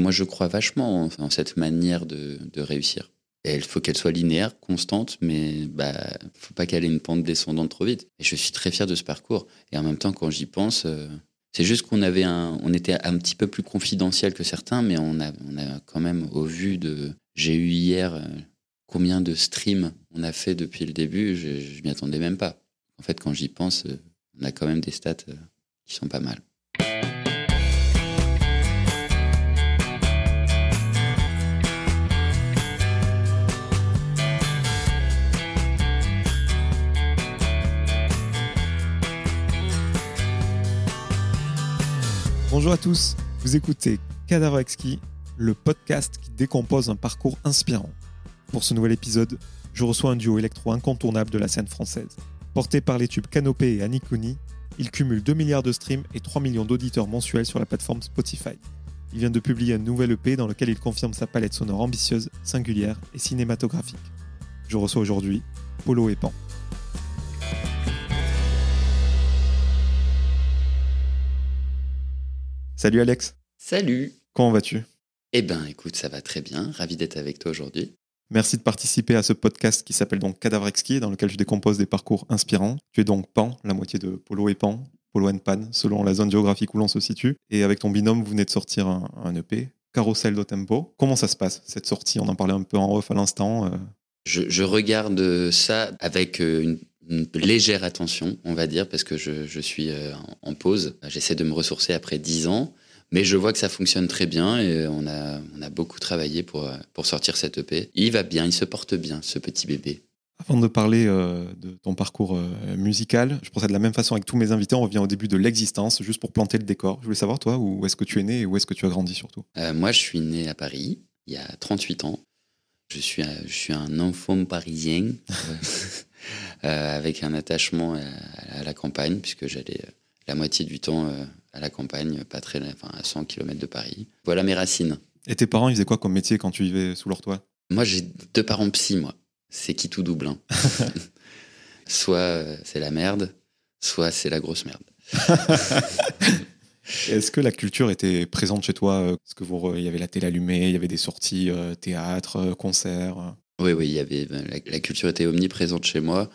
Moi, je crois vachement en, cette manière de, réussir. il faut qu'elle soit linéaire, constante, mais bah, faut pas qu'elle ait une pente descendante trop vite. Et je suis très fier de ce parcours. Et en même temps, quand j'y pense, euh, c'est juste qu'on avait on était un petit peu plus confidentiel que certains, mais on a, quand même, au vu de, j'ai eu hier euh, combien de streams on a fait depuis le début, je, je m'y attendais même pas. En fait, quand j'y pense, euh, on a quand même des stats qui sont pas mal. Bonjour à tous, vous écoutez Cadavre Exquis, le podcast qui décompose un parcours inspirant. Pour ce nouvel épisode, je reçois un duo électro incontournable de la scène française. Porté par les tubes Canopé et Anikuni, il cumule 2 milliards de streams et 3 millions d'auditeurs mensuels sur la plateforme Spotify. Il vient de publier un nouvel EP dans lequel il confirme sa palette sonore ambitieuse, singulière et cinématographique. Je reçois aujourd'hui Polo et Pan. Salut Alex. Salut. Comment vas-tu? Eh ben écoute, ça va très bien. Ravi d'être avec toi aujourd'hui. Merci de participer à ce podcast qui s'appelle donc Cadavre Exquis, dans lequel je décompose des parcours inspirants. Tu es donc Pan, la moitié de Polo et Pan, Polo and Pan, selon la zone géographique où l'on se situe. Et avec ton binôme, vous venez de sortir un, EP, Carousel do Tempo. Comment ça se passe, cette sortie? On en parlait un peu en off à l'instant. Euh. Je, regarde ça avec euh, une une légère attention, on va dire, parce que je, suis euh, en pause. J'essaie de me ressourcer après dix ans, mais je vois que ça fonctionne très bien et on a, on a beaucoup travaillé pour, euh, pour sortir cette EP. Il va bien, il se porte bien, ce petit bébé. Avant de parler euh, de ton parcours musical, je procède de la même façon avec tous mes invités. On revient au début de l'existence, juste pour planter le décor. Je voulais savoir, toi, où est-ce que tu es né et où est-ce que tu as grandi surtout? Moi, je suis né à Paris, il y a 38 ans. Je suis, je suis un enfant parisien. Euh, avec un attachement à, la campagne, puisque j'allais euh, la moitié du temps euh, à la campagne, pas très, enfin, à 100 km de Paris. Voilà mes racines. Et tes parents, ils faisaient quoi comme métier quand tu vivais sous leur toit? Moi, j'ai deux parents psy, moi. C'est qui tout double. Hein. soit c'est la merde, soit c'est la grosse merde. Est-ce que la culture était présente chez toi? Est-ce que vous, il y avait la télé allumée, il y avait des sorties théâtre, concerts oui, oui, il y avait, ben, la, culture était omniprésente chez moi.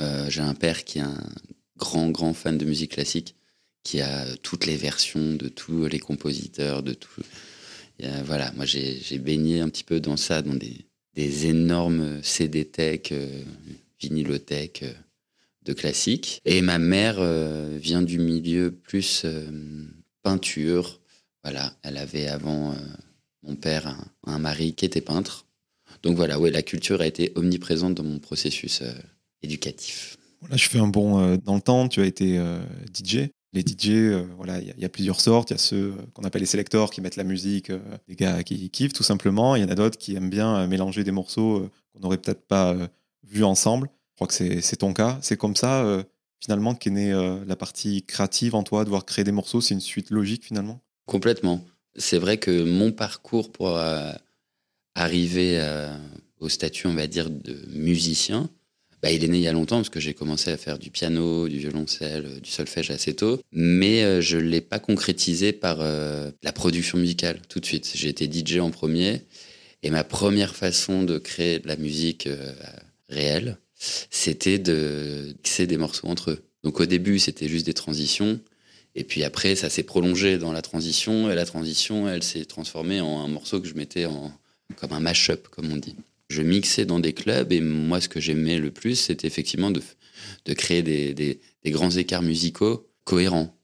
Euh, j'ai un père qui est un grand, grand fan de musique classique, qui a toutes les versions de tous les compositeurs, de tout. voilà, moi j'ai baigné un petit peu dans ça, dans des, énormes CD tech, euh, euh, de classique. Et ma mère vient du milieu plus peinture. Voilà, elle avait avant mon père un mari qui était peintre. Donc voilà, ouais, la culture a été omniprésente dans mon processus euh, éducatif. Là, je fais un bond euh, dans le temps. Tu as été euh, DJ. Les DJ, voilà, il y, a plusieurs sortes. Il y a ceux qu'on appelle les sélecteurs qui mettent la musique, les gars qui kiffent tout simplement. Il y en a d'autres qui aiment bien mélanger des morceaux qu'on n'aurait peut-être pas vus ensemble. Je crois que c'est ton cas. C'est comme ça, finalement, qu'est née la partie créative en toi, de voir créer des morceaux. C'est une suite logique, finalement? Complètement. C'est vrai que mon parcours pour arrivé euh, au statut, on va dire, de musicien, bah, il est né il y a longtemps parce que j'ai commencé à faire du piano, du violoncelle, euh, du solfège assez tôt, mais euh, je ne l'ai pas concrétisé par la production musicale tout de suite. J'ai été DJ en premier et ma première façon de créer de la musique réelle, c'était de mixer des morceaux entre eux. Donc au début, c'était juste des transitions. Et puis après, ça s'est prolongé dans la transition. Et la transition, elle s'est transformée en un morceau que je mettais en, comme un mash-up, comme on dit. Je mixais dans des clubs et moi, ce que j'aimais le plus, c'était effectivement de, de créer des, des, grands écarts musicaux cohérents.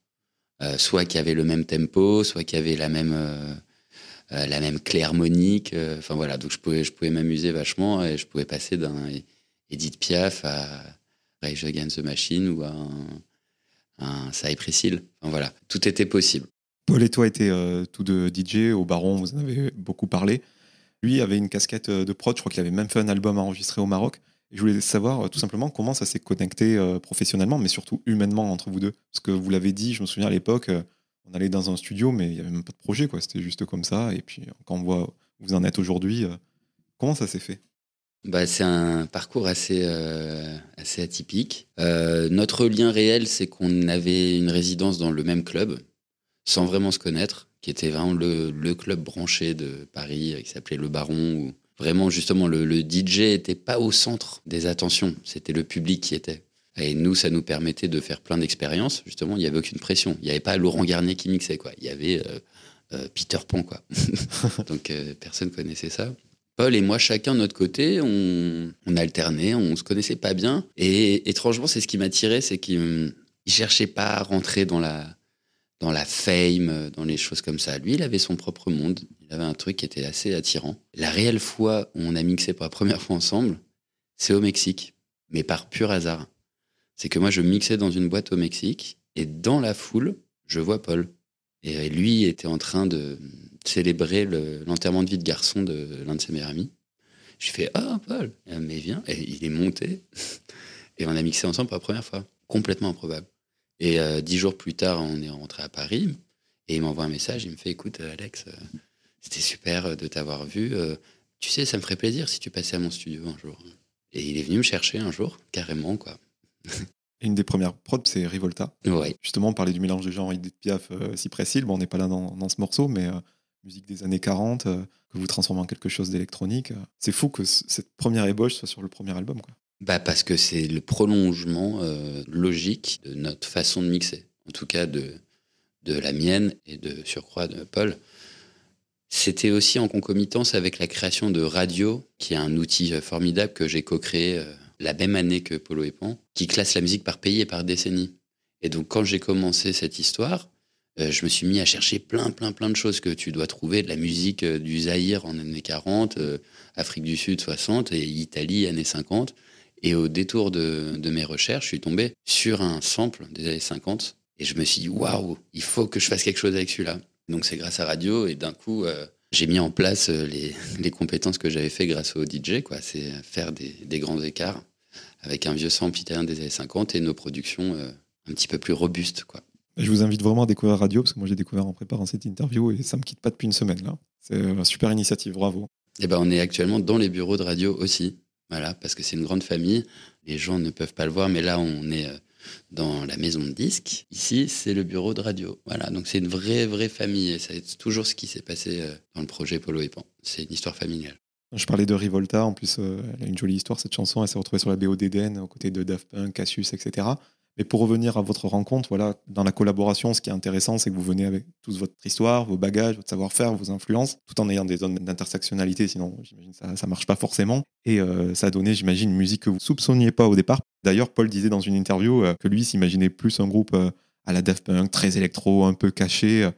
Euh, soit qui avaient le même tempo, soit qui avaient la même, euh, euh, la même clé harmonique. Enfin voilà, donc je pouvais, je pouvais m'amuser vachement et je pouvais passer d'un Edith Piaf à Rage Against the Machine ou à un, un Cypress. Enfin voilà, tout était possible. Paul et toi étaient tous deux DJ au Baron, vous en avez beaucoup parlé. Lui avait une casquette euh, de prod, je crois qu'il avait même fait un album enregistré au Maroc. Je voulais savoir euh, tout simplement comment ça s'est connecté euh, professionnellement, mais surtout humainement entre vous deux. Parce que vous l'avez dit, je me souviens à l'époque, on allait dans un studio, mais il n'y avait même pas de projet. C'était juste comme ça. Et puis quand on voit où vous en êtes aujourd'hui, comment ça s'est fait? Bah, c'est un parcours assez atypique. notre lien réel, c'est qu'on avait une résidence dans le même club, sans vraiment se connaître qui était vraiment le, le club branché de Paris, qui s'appelait Le Baron, où vraiment justement le, le DJ était pas au centre des attentions, c'était le public qui était. Et nous, ça nous permettait de faire plein d'expériences. Justement, il n'y avait aucune pression. Il n'y avait pas Laurent Garnier qui mixait, quoi. Il y avait euh, euh, Peter Pan, quoi. Donc, euh, personne connaissait ça. Paul et moi, chacun de notre côté, on, on alternait, on se connaissait pas bien. Et étrangement, c'est ce qui m'attirait, c'est qu'il ne cherchait pas à rentrer dans la, dans la fame, dans les choses comme ça. Lui, il avait son propre monde. Il avait un truc qui était assez attirant. La réelle fois où on a mixé pour la première fois ensemble, c'est au Mexique, mais par pur hasard. C'est que moi, je mixais dans une boîte au Mexique et dans la foule, je vois Paul. Et lui était en train de célébrer l'enterrement de vie de garçon de l'un de ses meilleurs amis. Je fais Ah, Paul, mais viens. Et il est monté. Et on a mixé ensemble pour la première fois. Complètement improbable. Et euh, dix jours plus tard, on est rentré à Paris. Et il m'envoie un message. Il me fait Écoute, Alex, euh, c'était super de t'avoir vu. Euh, tu sais, ça me ferait plaisir si tu passais à mon studio un jour. Et il est venu me chercher un jour, carrément, quoi. Une des premières prods, c'est Rivolta. Ouais. Justement, on parlait du mélange de genre Edith Piaf, euh, Cypress Hill. Bon, on n'est pas là dans, dans ce morceau, mais euh, musique des années 40, euh, que vous transformez en quelque chose d'électronique. euh. C'est fou que cette première ébauche soit sur le premier album. Quoi. Bah parce que c'est le prolongement euh, logique de notre façon de mixer. En tout cas de, de la mienne et de surcroît de Paul. C'était aussi en concomitance avec la création de Radio, qui est un outil euh, formidable que j'ai co-créé euh, la même année que Polo et Pan, qui classe la musique par pays et par décennie. Et donc quand j'ai commencé cette histoire, je me suis mis à chercher plein, plein, plein de choses que tu dois trouver, de la musique du Zaïre en années 40, euh, Afrique du Sud 60 et Italie années 50. Et au détour de, de mes recherches, je suis tombé sur un sample des années 50 et je me suis dit, waouh, il faut que je fasse quelque chose avec celui-là. Donc c'est grâce à Radio et d'un coup, euh, j'ai mis en place euh, les, les compétences que j'avais fait grâce au DJ, quoi. C'est faire des, des grands écarts avec un vieux sample italien des années 50 et nos productions euh, un petit peu plus robustes, quoi. Je vous invite vraiment à découvrir Radio, parce que moi j'ai découvert en préparant cette interview et ça me quitte pas depuis une semaine. là. C'est une super initiative, bravo. Et ben, on est actuellement dans les bureaux de radio aussi. Voilà, parce que c'est une grande famille. Les gens ne peuvent pas le voir, mais là, on est euh, dans la maison de disques. Ici, c'est le bureau de radio. Voilà, donc c'est une vraie, vraie famille. Et c'est toujours ce qui s'est passé euh, dans le projet Polo et Pan. C'est une histoire familiale. Je parlais de Rivolta, en plus, euh, elle a une jolie histoire, cette chanson. Elle s'est retrouvée sur la BO d'Eden, aux côtés de Daft Punk, Cassius, etc. Mais pour revenir à votre rencontre, voilà, dans la collaboration, ce qui est intéressant, c'est que vous venez avec toute votre histoire, vos bagages, votre savoir-faire, vos influences, tout en ayant des zones d'intersectionnalité, sinon, j'imagine, ça ne marche pas forcément. Et euh, ça a donné, j'imagine, une musique que vous soupçonniez pas au départ. D'ailleurs, Paul disait dans une interview euh, que lui s'imaginait plus un groupe euh, à la Daft Punk, très électro, un peu caché.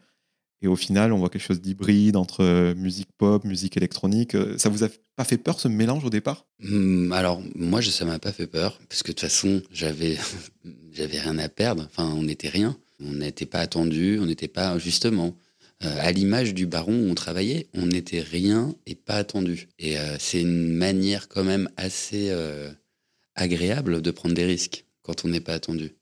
Et au final, on voit quelque chose d'hybride entre euh, musique pop, musique électronique. Euh, Ça vous a pas fait peur ce mélange au départ? Hum, alors, moi, ça m'a pas fait peur, parce que de toute façon, j'avais, j'avais rien à perdre. Enfin, on n'était rien. On n'était pas attendu, on n'était pas, justement, euh, à l'image du baron où on travaillait, on n'était rien et pas attendu. Et c'est une manière quand même assez agréable de prendre des risques quand on n'est pas attendu.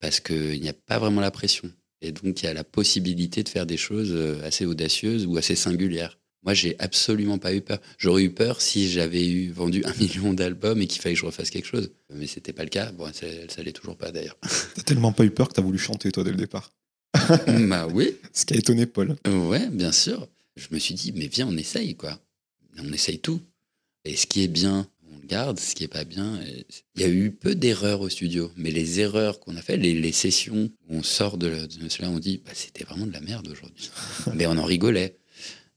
Parce qu'il n'y a pas vraiment la pression. Et donc, il y a la possibilité de faire des choses euh, assez audacieuses ou assez singulières. Moi, j'ai absolument pas eu peur. J'aurais eu peur si j'avais eu vendu un million d'albums et qu'il fallait que je refasse quelque chose. Mais c'était pas le cas. Bon, ça, ça l'est toujours pas d'ailleurs. T'as tellement pas eu peur que t'as voulu chanter toi dès le départ. bah oui, Ce qui a étonné Paul. ouais, bien sûr. Je me suis dit, mais viens, on essaye, quoi. On essaye tout. Et ce qui est bien, garde. Ce qui est pas bien, il y a eu peu d'erreurs au studio. Mais les erreurs qu'on a fait, les, les sessions où on sort de, de cela, on dit, bah, c'était vraiment de la merde aujourd'hui. mais on en rigolait.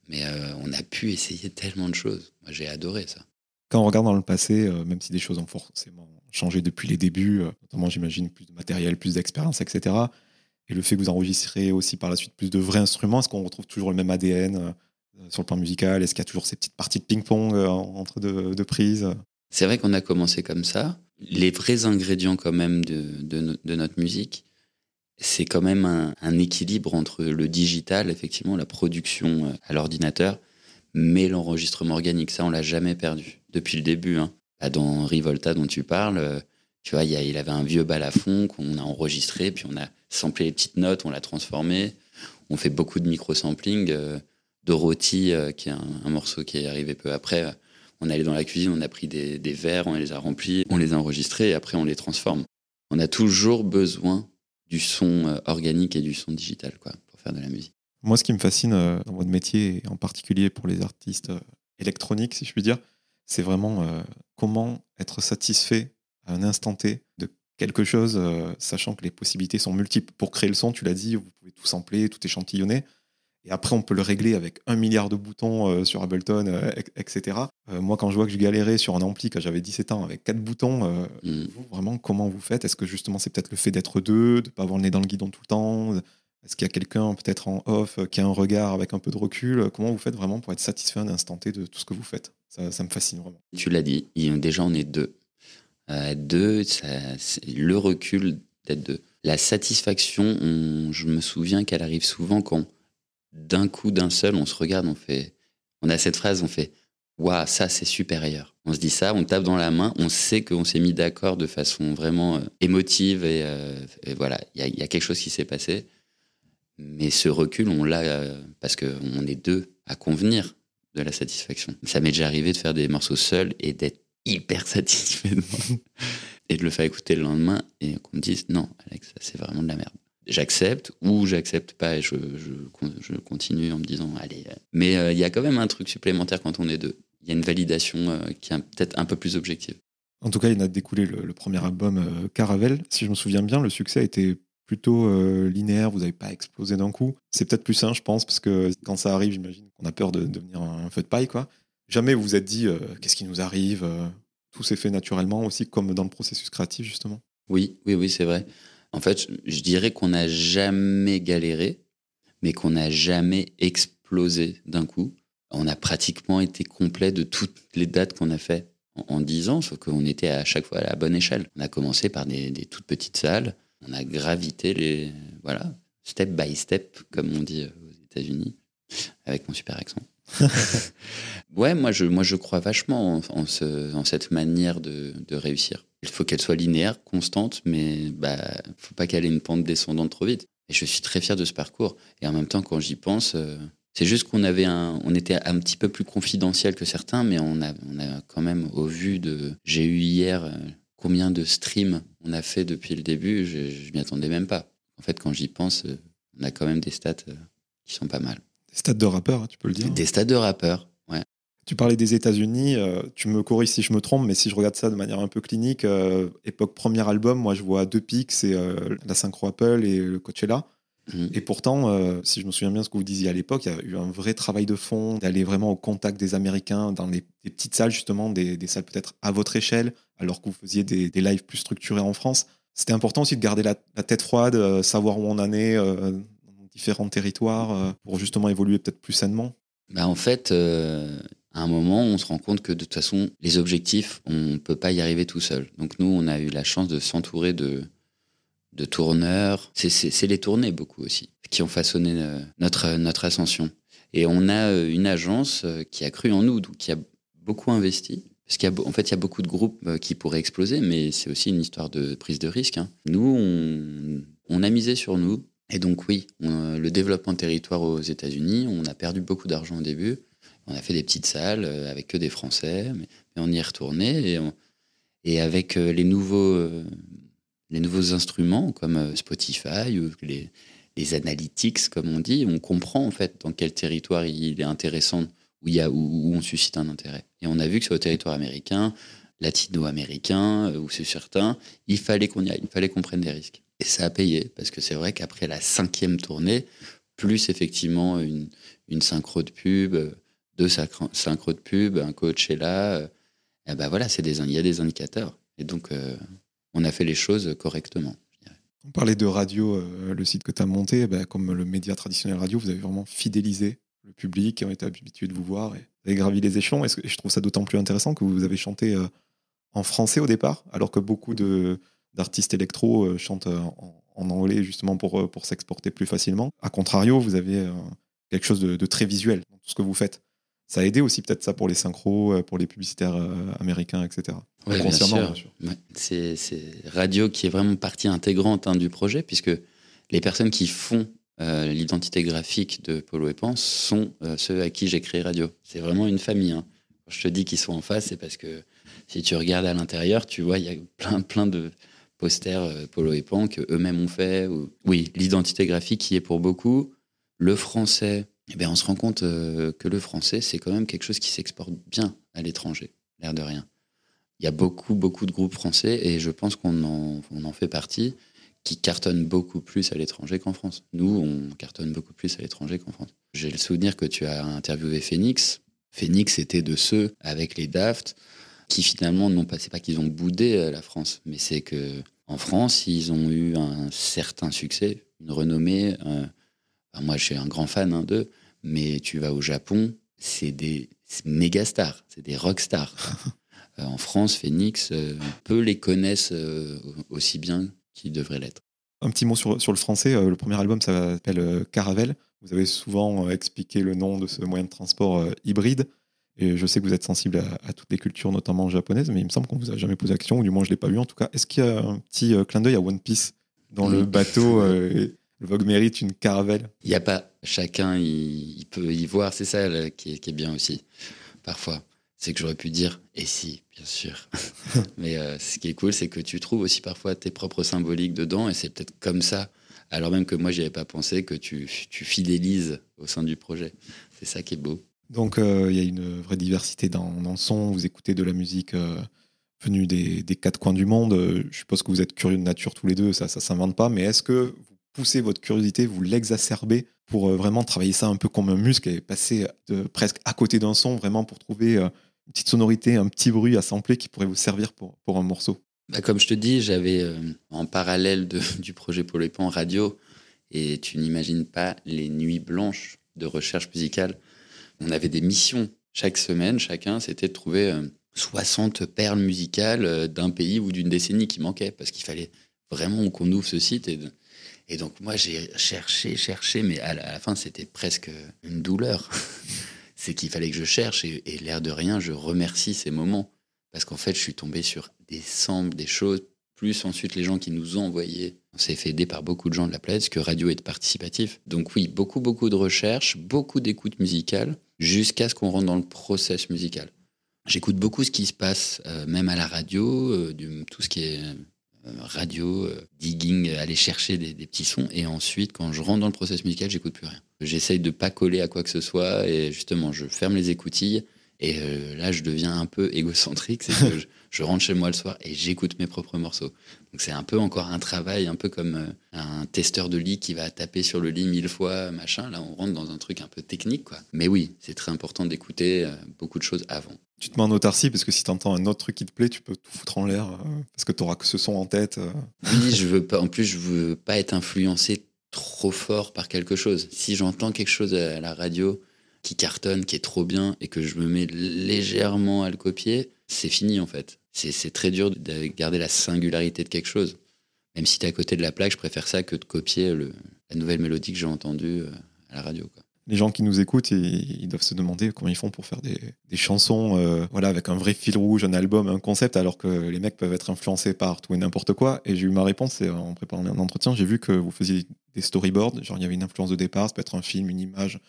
Mais euh, on a pu essayer tellement de choses. Moi, j'ai adoré ça. Quand on regarde dans le passé, euh, même si des choses ont forcément changé depuis les débuts, euh, notamment j'imagine plus de matériel, plus d'expérience, etc. Et le fait que vous enregistrez aussi par la suite plus de vrais instruments, est-ce qu'on retrouve toujours le même ADN sur le plan musical? Est-ce qu'il y a toujours ces petites parties de ping-pong entre deux, deux prises? C'est vrai qu'on a commencé comme ça. Les vrais ingrédients quand même de, de no- de notre musique, c'est quand même un, équilibre entre le digital, effectivement, la production euh, à l'ordinateur, mais l'enregistrement organique. Ça, on l'a jamais perdu depuis le début. hein. Bah, Dans Rivolta dont tu parles, euh, tu vois, il, y a- il avait un vieux balafon qu'on a enregistré, puis on a samplé les petites notes, on l'a transformé. On fait beaucoup de micro-sampling. euh, Dorothy, qui est un, morceau qui est arrivé peu après, on allé dans la cuisine, on a pris des, verres, on les a remplis, on les a enregistrés et après on les transforme. On a toujours besoin du son euh, organique et du son digital quoi, pour faire de la musique. Moi, ce qui me fascine euh, dans votre métier, et en particulier pour les artistes euh, électroniques, si je puis dire, c'est vraiment comment être satisfait à un instant T de quelque chose, sachant que les possibilités sont multiples. Pour créer le son, tu l'as dit, vous pouvez tout sampler, tout échantillonner. Et après, on peut le régler avec un milliard de boutons sur Ableton, etc. moi, quand je vois que je galérais sur un ampli quand j'avais 17 ans avec quatre boutons, Mm. vous, vraiment, comment vous faites? Est-ce que justement, c'est peut-être le fait d'être deux, de ne pas avoir le nez dans le guidon tout le temps? Est-ce qu'il y a quelqu'un peut-être en off qui a un regard avec un peu de recul? Comment vous faites vraiment pour être satisfait à un instant T de tout ce que vous faites? Ça, ça me fascine vraiment. Tu l'as dit, déjà on est deux. Euh, deux, ça- c'est le recul d'être deux. La satisfaction, on- je me souviens qu'elle arrive souvent quand d'un coup, d'un seul, on se regarde, on fait, on a cette phrase, on fait, waouh, ça c'est supérieur. On se dit ça, on tape dans la main, on sait qu'on s'est mis d'accord de façon vraiment euh, émotive et, euh, voilà, il y, a- il y a quelque chose qui s'est passé. Mais ce recul, on l'a euh, parce qu'on est deux à convenir de la satisfaction. Ça m'est déjà arrivé de faire des morceaux seuls et d'être hyper satisfait de moi. et de le faire écouter le lendemain et qu'on me dise non, Alex, ça c'est vraiment de la merde. J'accepte ou j'accepte pas et je, je, je continue en me disant allez. euh. Mais euh, il y a quand même un truc supplémentaire quand on est deux. Il y a une validation euh, qui est peut-être un peu plus objective. En tout cas, il en a découlé le, le premier album euh, Caravelle. Si je me souviens bien, le succès été plutôt linéaire, vous n'avez pas explosé d'un coup. C'est peut-être plus sain, je pense, parce que quand ça arrive, j'imagine qu'on a peur de devenir un feu de paille. Quoi. Jamais vous vous êtes dit, qu'est-ce qui nous arrive Tout s'est fait naturellement, aussi comme dans le processus créatif, justement. Oui, oui, oui, c'est vrai. En fait, je- dirais qu'on n'a jamais galéré, mais qu'on n'a jamais explosé d'un coup. On a pratiquement été complet de toutes les dates qu'on a fait en, en 10 ans, sauf qu'on était à chaque fois à la bonne échelle. On a commencé par des, des toutes petites salles, on a gravité les, voilà, step by step, comme on dit aux États-Unis, avec mon super accent. ouais, moi je, moi je crois vachement en, ce- en cette manière de, réussir. Il faut qu'elle soit linéaire, constante, mais bah faut pas qu'elle ait une pente descendante trop vite. Et je suis très fier de ce parcours. Et en même temps, quand j'y pense, euh, c'est juste qu'on avait un, on était un petit peu plus confidentiel que certains, mais on a, on a quand même, au vu de, j'ai eu hier euh, combien de streams on a fait depuis le début, je, je m'y attendais même pas. En fait, quand j'y pense, euh, on a quand même des stats qui sont pas mal. Des stades de rappeur, hein, tu peux le dire. Des stats de rappeurs, ouais. Tu parlais des États-Unis, euh, tu me corriges si je me trompe, mais si je regarde ça de manière un peu clinique, euh, époque premier album, moi je vois deux pics, c'est euh, la Synchro Apple et le Coachella. Mhm. Et pourtant, si je me souviens bien ce que vous disiez à l'époque, il y a eu un vrai travail de fond, d'aller vraiment au contact des Américains, dans les, petites salles justement, des, des salles peut-être à votre échelle, alors que vous faisiez des, des lives plus structurés en France. C'était important aussi de garder la, la tête froide, savoir où on en est différents territoires, euh, pour justement évoluer peut-être plus sainement. Bah, en fait, euh, à un moment, on se rend compte que de toute façon, les objectifs, on ne peut pas y arriver tout seul. Donc nous, on a eu la chance de s'entourer de, de tourneurs. C'est- les tournées beaucoup aussi qui ont façonné euh, notre, notre ascension. Et on a une agence qui a cru en nous, donc qui a beaucoup investi. Parce qu'en en fait, il y a beaucoup de groupes qui pourraient exploser, mais c'est aussi une histoire de prise de risque. hein. Nous, on a misé sur nous. Et donc oui, on- le développement de territoire aux États-Unis, on a perdu beaucoup d'argent au début. On a fait des petites salles euh, avec que des Français, mais, on y est retourné. Et, avec euh, les nouveaux, euh, les nouveaux instruments comme euh, Spotify ou les, analytics, comme on dit, on comprend en fait dans quel territoire il est intéressant, où, il y a, où, on suscite un intérêt. Et on a vu que sur le territoire américain, latino-américain, euh, ou sur certains, il fallait qu'on y aille, il fallait qu'on prenne des risques. Et ça a payé, parce que c'est vrai qu'après la cinquième tournée, plus effectivement une, une synchro de pub, euh, deux synchro de pub, un coach est là, euh, eh ben voilà, c'est des, il y a des indicateurs. Et donc, euh, on a fait les choses correctement. On parlait de radio, le site que tu as monté, ben, comme le média traditionnel radio, vous avez vraiment fidélisé le public qui ont été habitués de vous voir et vous avez gravi les échelons. Et je trouve ça d'autant plus intéressant que vous avez chanté en français au départ, alors que beaucoup de- d'artistes électro euh, chantent euh, en, en anglais justement pour, euh, pour s'exporter plus facilement. A contrario, vous avez quelque chose de, de très visuel dans tout ce que vous faites. Ça a aidé aussi peut-être ça pour les synchros, pour les publicitaires américains, etc. Ouais, bien sûr. C'est c'est radio qui est vraiment partie intégrante hein, du projet, puisque les personnes qui font euh, l'identité graphique de Polo et Pan sont euh, ceux à qui j'ai créé radio. C'est vraiment une famille. hein. Quand je te dis qu'ils sont en face, c'est parce que si tu regardes à l'intérieur, tu vois, il y a plein, plein de posters euh, Polo et Pan que eux-mêmes ont fait. ou- Oui, l'identité graphique qui est pour beaucoup Le français, eh bien, on se rend compte euh, que le français, c'est quand même quelque chose qui s'exporte bien à l'étranger, l'air de rien. Il y a beaucoup, beaucoup de groupes français et je pense qu'on en, en fait partie qui cartonnent beaucoup plus à l'étranger qu'en France. Nous, on cartonne beaucoup plus à l'étranger qu'en France. J'ai le souvenir que tu as interviewé Phoenix. Phoenix était de ceux avec les Daft qui finalement n'ont pas, c'est pas qu'ils ont boudé euh, la France, mais c'est que en France, ils ont eu un certain succès, une renommée. Euh, moi, je suis un grand fan hein, d'eux, mais tu vas au Japon, c'est des méga stars, c'est des rock stars. Euh, en France, Phoenix, peu les connaissent aussi bien qu'ils devraient l'être. Un petit mot sur, sur le français. le premier album s'appelle Caravelle. Vous avez souvent expliqué le nom de ce moyen de transport hybride. Et je sais que vous êtes sensible à, toutes les cultures, notamment japonaises, mais il me semble qu'on vous a jamais posé la question, ou du moins je l'ai pas vu en tout cas. Est-ce qu'il y a un petit euh, clin d'œil à One Piece dans le bateau euh, Le Vogue mérite une caravelle? Il n'y a pas. Chacun, il, peut y voir. C'est ça qui, est, bien aussi, parfois. C'est que j'aurais pu dire, et si, bien sûr. mais euh, ce qui est cool, c'est que tu trouves aussi parfois tes propres symboliques dedans, et c'est peut-être comme ça, alors même que moi, n'y avais pas pensé, que tu, tu fidélises au sein du projet. C'est ça qui est beau. Donc euh, il y a une vraie diversité dans, le son. Vous écoutez de la musique euh, venue des, quatre coins du monde. Euh, je suppose que vous êtes curieux de nature tous les deux, ça ne s'invente pas. Mais est-ce que vous poussez votre curiosité, vous l'exacerbez pour vraiment travailler ça un peu comme un muscle et passer presque à côté d'un son, vraiment pour trouver une petite sonorité, un petit bruit à sampler qui pourrait vous servir pour, un morceau? Bah, Comme je te dis, j'avais en parallèle du projet les Pans radio, et tu n'imagines pas les nuits blanches de recherche musicale on avait des missions chaque semaine, chacun, c'était de trouver 60 euh, perles musicales euh, d'un pays ou d'une décennie qui manquait, parce qu'il fallait vraiment qu'on ouvre ce site. Et, donc moi, j'ai cherché, cherché, mais à la, fin, c'était presque une douleur. C'est qu'il fallait que je cherche, et, et l'air de rien, je remercie ces moments, parce qu'en fait, je suis tombé sur des samples, des choses, plus ensuite les gens qui nous ont envoyé on s'est fait aider par beaucoup de gens de la planète, parce que radio est participatif. Donc oui, beaucoup, beaucoup de recherches, beaucoup d'écoute musicale, jusqu'à ce qu'on rentre dans le process musical. J'écoute beaucoup ce qui se passe, euh, même à la radio, euh, tout ce qui est euh, radio, digging, aller chercher des, petits sons. Et ensuite, quand je rentre dans le process musical, j'écoute plus rien. J'essaye de pas coller à quoi que ce soit. Et justement, je ferme les écoutilles et là, je deviens un peu égocentrique, c'est rentre chez moi le soir et j'écoute mes propres morceaux. Donc c'est un peu encore un travail, un peu comme euh, un testeur de lit qui va taper sur le lit mille fois, machin. Là, on rentre dans un truc un peu technique, quoi. Mais oui, c'est très important d'écouter euh, beaucoup de choses avant. Tu te mets en autarcie parce que si tu entends un autre truc qui te plaît, tu peux tout foutre en l'air parce que tu auras que ce son en tête. Oui, je veux pas. En plus, je veux pas être influencé trop fort par quelque chose. Si j'entends quelque chose à la radio qui cartonne, qui est trop bien, et que je me mets légèrement à le copier, c'est fini en fait. C'est très dur de garder la singularité de quelque chose. Même si tu es à côté de la plaque, je préfère ça que de copier la nouvelle mélodie que j'ai entendue euh, à la radio. Les gens qui nous écoutent, ils, doivent se demander comment ils font pour faire des, chansons euh, voilà, avec un vrai fil rouge, un album, un concept, alors que les mecs peuvent être influencés par tout et n'importe quoi. Et j'ai eu ma réponse en préparant un entretien, j'ai vu que vous faisiez des storyboards, genre il y avait une influence de départ, ça peut être un film, une image,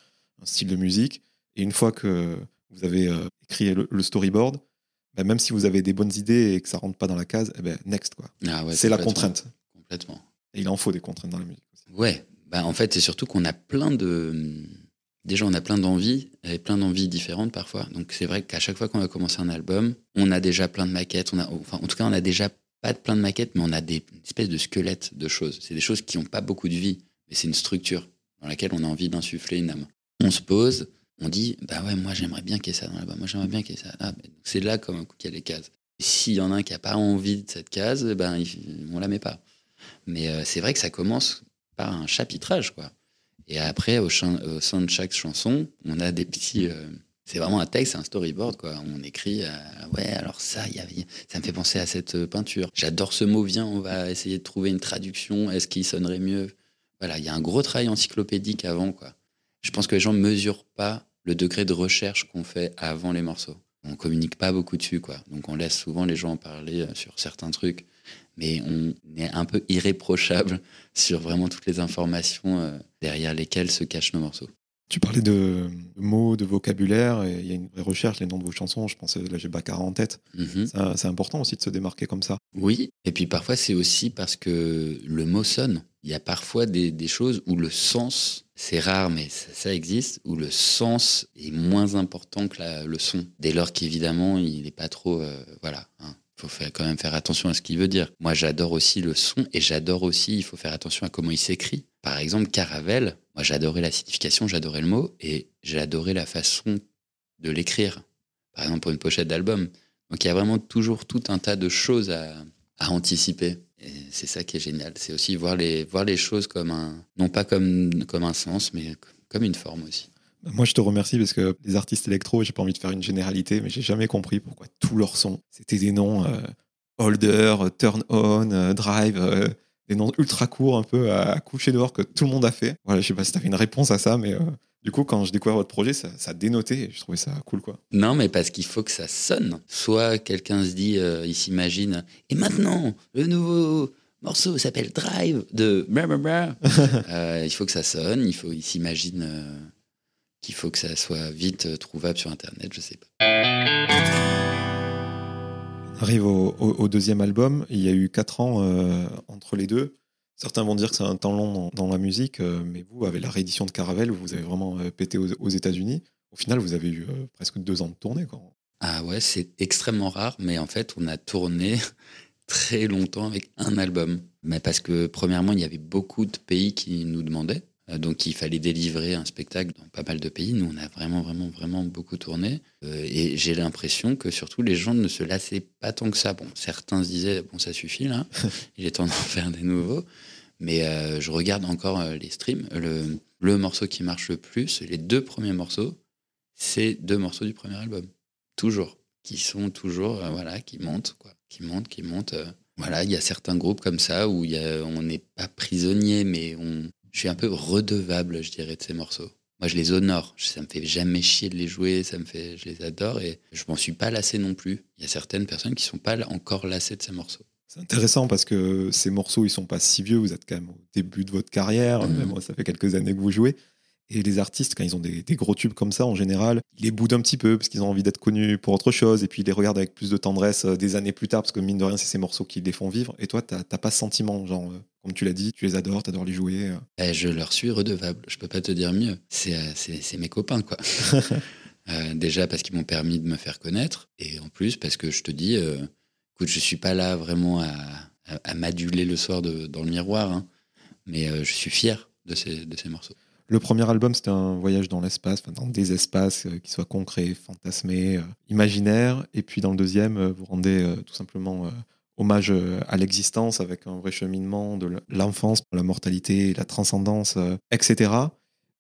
un style de musique. Et une fois que vous avez euh, écrit le, storyboard, bah, même si vous avez des bonnes idées et que ça rentre pas dans la case, eh ben, next quoi. Ah c'est la contrainte. Complètement. Et il en faut des contraintes dans la musique. Aussi. Ouais. Bah, en fait, c'est surtout qu'on a plein de. Déjà, on a plein d'envies, et plein d'envies différentes parfois. Donc, c'est vrai qu'à chaque fois qu'on va commencer un album, on a déjà plein de maquettes. On a, enfin, en tout cas, on a déjà pas de plein de maquettes, mais on a des espèces de squelettes de choses. C'est des choses qui n'ont pas beaucoup de vie, mais c'est une structure dans laquelle on a envie d'insuffler une âme on se pose, on dit bah ouais, moi j'aimerais bien qu'il y ait ça dans là-bas, moi j'aimerais bien qu'il y ait ça. Ah, c'est là qu'il y a les cases. S'il y en a un qui n'a pas envie de cette case, ben on la met pas. Mais euh, c'est vrai que ça commence par un chapitrage, quoi. Et après, au, sein de chaque chanson, on a des petits. Euh, c'est vraiment un texte, un storyboard, quoi. On écrit, euh, ouais, alors ça, y a, ça me fait penser à cette peinture. J'adore ce mot, viens, on va essayer de trouver une traduction. Est-ce qu'il sonnerait mieux? Voilà, il y a un gros travail encyclopédique avant, quoi je pense que les gens ne mesurent pas le degré de recherche qu'on fait avant les morceaux. On communique pas beaucoup dessus, quoi. Donc on laisse souvent les gens en parler euh, sur certains trucs, mais on est un peu irréprochable sur vraiment toutes les informations euh, derrière lesquelles se cachent nos morceaux. Tu parlais de mots, de vocabulaire, et il y a une vraie recherche, les noms de vos chansons. Je pense, là j'ai Baccara en tête. C'est important aussi de se démarquer comme ça. Oui, et puis parfois c'est aussi parce que le mot sonne. Il y a parfois des, des choses où le sens c'est rare, mais ça, existe, où le sens est moins important que le son. Dès lors qu'évidemment, il n'est pas trop. Euh, voilà. Il hein. faut quand même faire attention à ce qu'il veut dire. Moi, j'adore aussi le son et j'adore aussi, il faut faire attention à comment il s'écrit. Par exemple, Caravelle, moi, j'adorais la signification, j'adorais le mot et j'adorais la façon de l'écrire. Par exemple, pour une pochette d'album. Donc, il y a vraiment toujours tout un tas de choses à anticiper. C'est ça qui est génial. C'est aussi voir les, voir les choses comme un, non pas comme, comme un sens, mais comme une forme aussi. Moi, je te remercie parce que les artistes électro, j'ai pas envie de faire une généralité, mais j'ai jamais compris pourquoi tous leurs sons, c'était des noms euh, holder, turn on, euh, drive, euh, des noms ultra courts, un peu à coucher dehors que tout le monde a fait. Voilà, je sais pas si tu avais une réponse à ça, mais du coup, quand je découvre votre projet, ça, ça dénotait et je trouvais ça cool, quoi. Non, mais parce qu'il faut que ça sonne. Soit quelqu'un se dit, euh, il s'imagine, et maintenant, le nouveau morceau s'appelle Drive de euh, il faut que ça sonne, il faut, il s'imagine euh, qu'il faut que ça soit vite trouvable sur Internet, je sais pas. On arrive au, deuxième album. Il y a eu quatre ans entre les deux. Certains vont dire que c'est un temps long dans, la musique, euh, mais vous, avec la réédition de Caravelle, vous avez vraiment euh, pété aux, États-Unis. Au final, vous avez eu euh, presque deux ans de tournée. Quoi. Ah ouais, c'est extrêmement rare, mais en fait, on a tourné très longtemps avec un album. Mais parce que, premièrement, il y avait beaucoup de pays qui nous demandaient. Donc il fallait délivrer un spectacle dans pas mal de pays. Nous, on a vraiment, vraiment, vraiment beaucoup tourné. et j'ai l'impression que surtout les gens ne se lassaient pas tant que ça. Bon, certains se disaient, bon, ça suffit là, il est temps d'en faire des nouveaux. Mais euh, je regarde encore euh, les streams. Le, le, morceau qui marche le plus, les deux premiers morceaux, c'est deux morceaux du premier album. Toujours. Qui sont toujours, euh, voilà, qui montent, quoi. Qui montent, qui montent. voilà, il y a certains groupes comme ça où y a, on n'est pas prisonnier, mais on, je suis un peu redevable, je dirais, de ces morceaux. Moi, je les honore. Ça me fait jamais chier de les jouer. Ça me fait, je les adore et je m'en suis pas lassé non plus. Il y a certaines personnes qui sont pas encore lassées de ces morceaux. C'est intéressant parce que ces morceaux, ils sont pas si vieux. Vous êtes quand même au début de votre carrière. Mmh. Même ça fait quelques années que vous jouez. Et les artistes, quand ils ont des, gros tubes comme ça, en général, ils les boudent un petit peu parce qu'ils ont envie d'être connus pour autre chose. Et puis ils les regardent avec plus de tendresse euh, des années plus tard parce que mine de rien, c'est ces morceaux qui les font vivre. Et toi, tu n'as pas ce sentiment, genre, euh, comme tu l'as dit, tu les adores, tu adores les jouer. Euh. Eh, je leur suis redevable. Je peux pas te dire mieux. C'est mes copains, quoi. déjà parce qu'ils m'ont permis de me faire connaître. Et en plus parce que je te dis, écoute, je suis pas là vraiment à à, m'aduler le soir dans le miroir. Hein. Mais euh, je suis fier de ces, de ces morceaux. Le premier album, c'était un voyage dans l'espace, dans des espaces euh, qui soient concrets, fantasmés, euh, imaginaires. Et puis dans le deuxième, vous rendez tout simplement hommage à l'existence avec un vrai cheminement de l'enfance, la mortalité, la transcendance, etc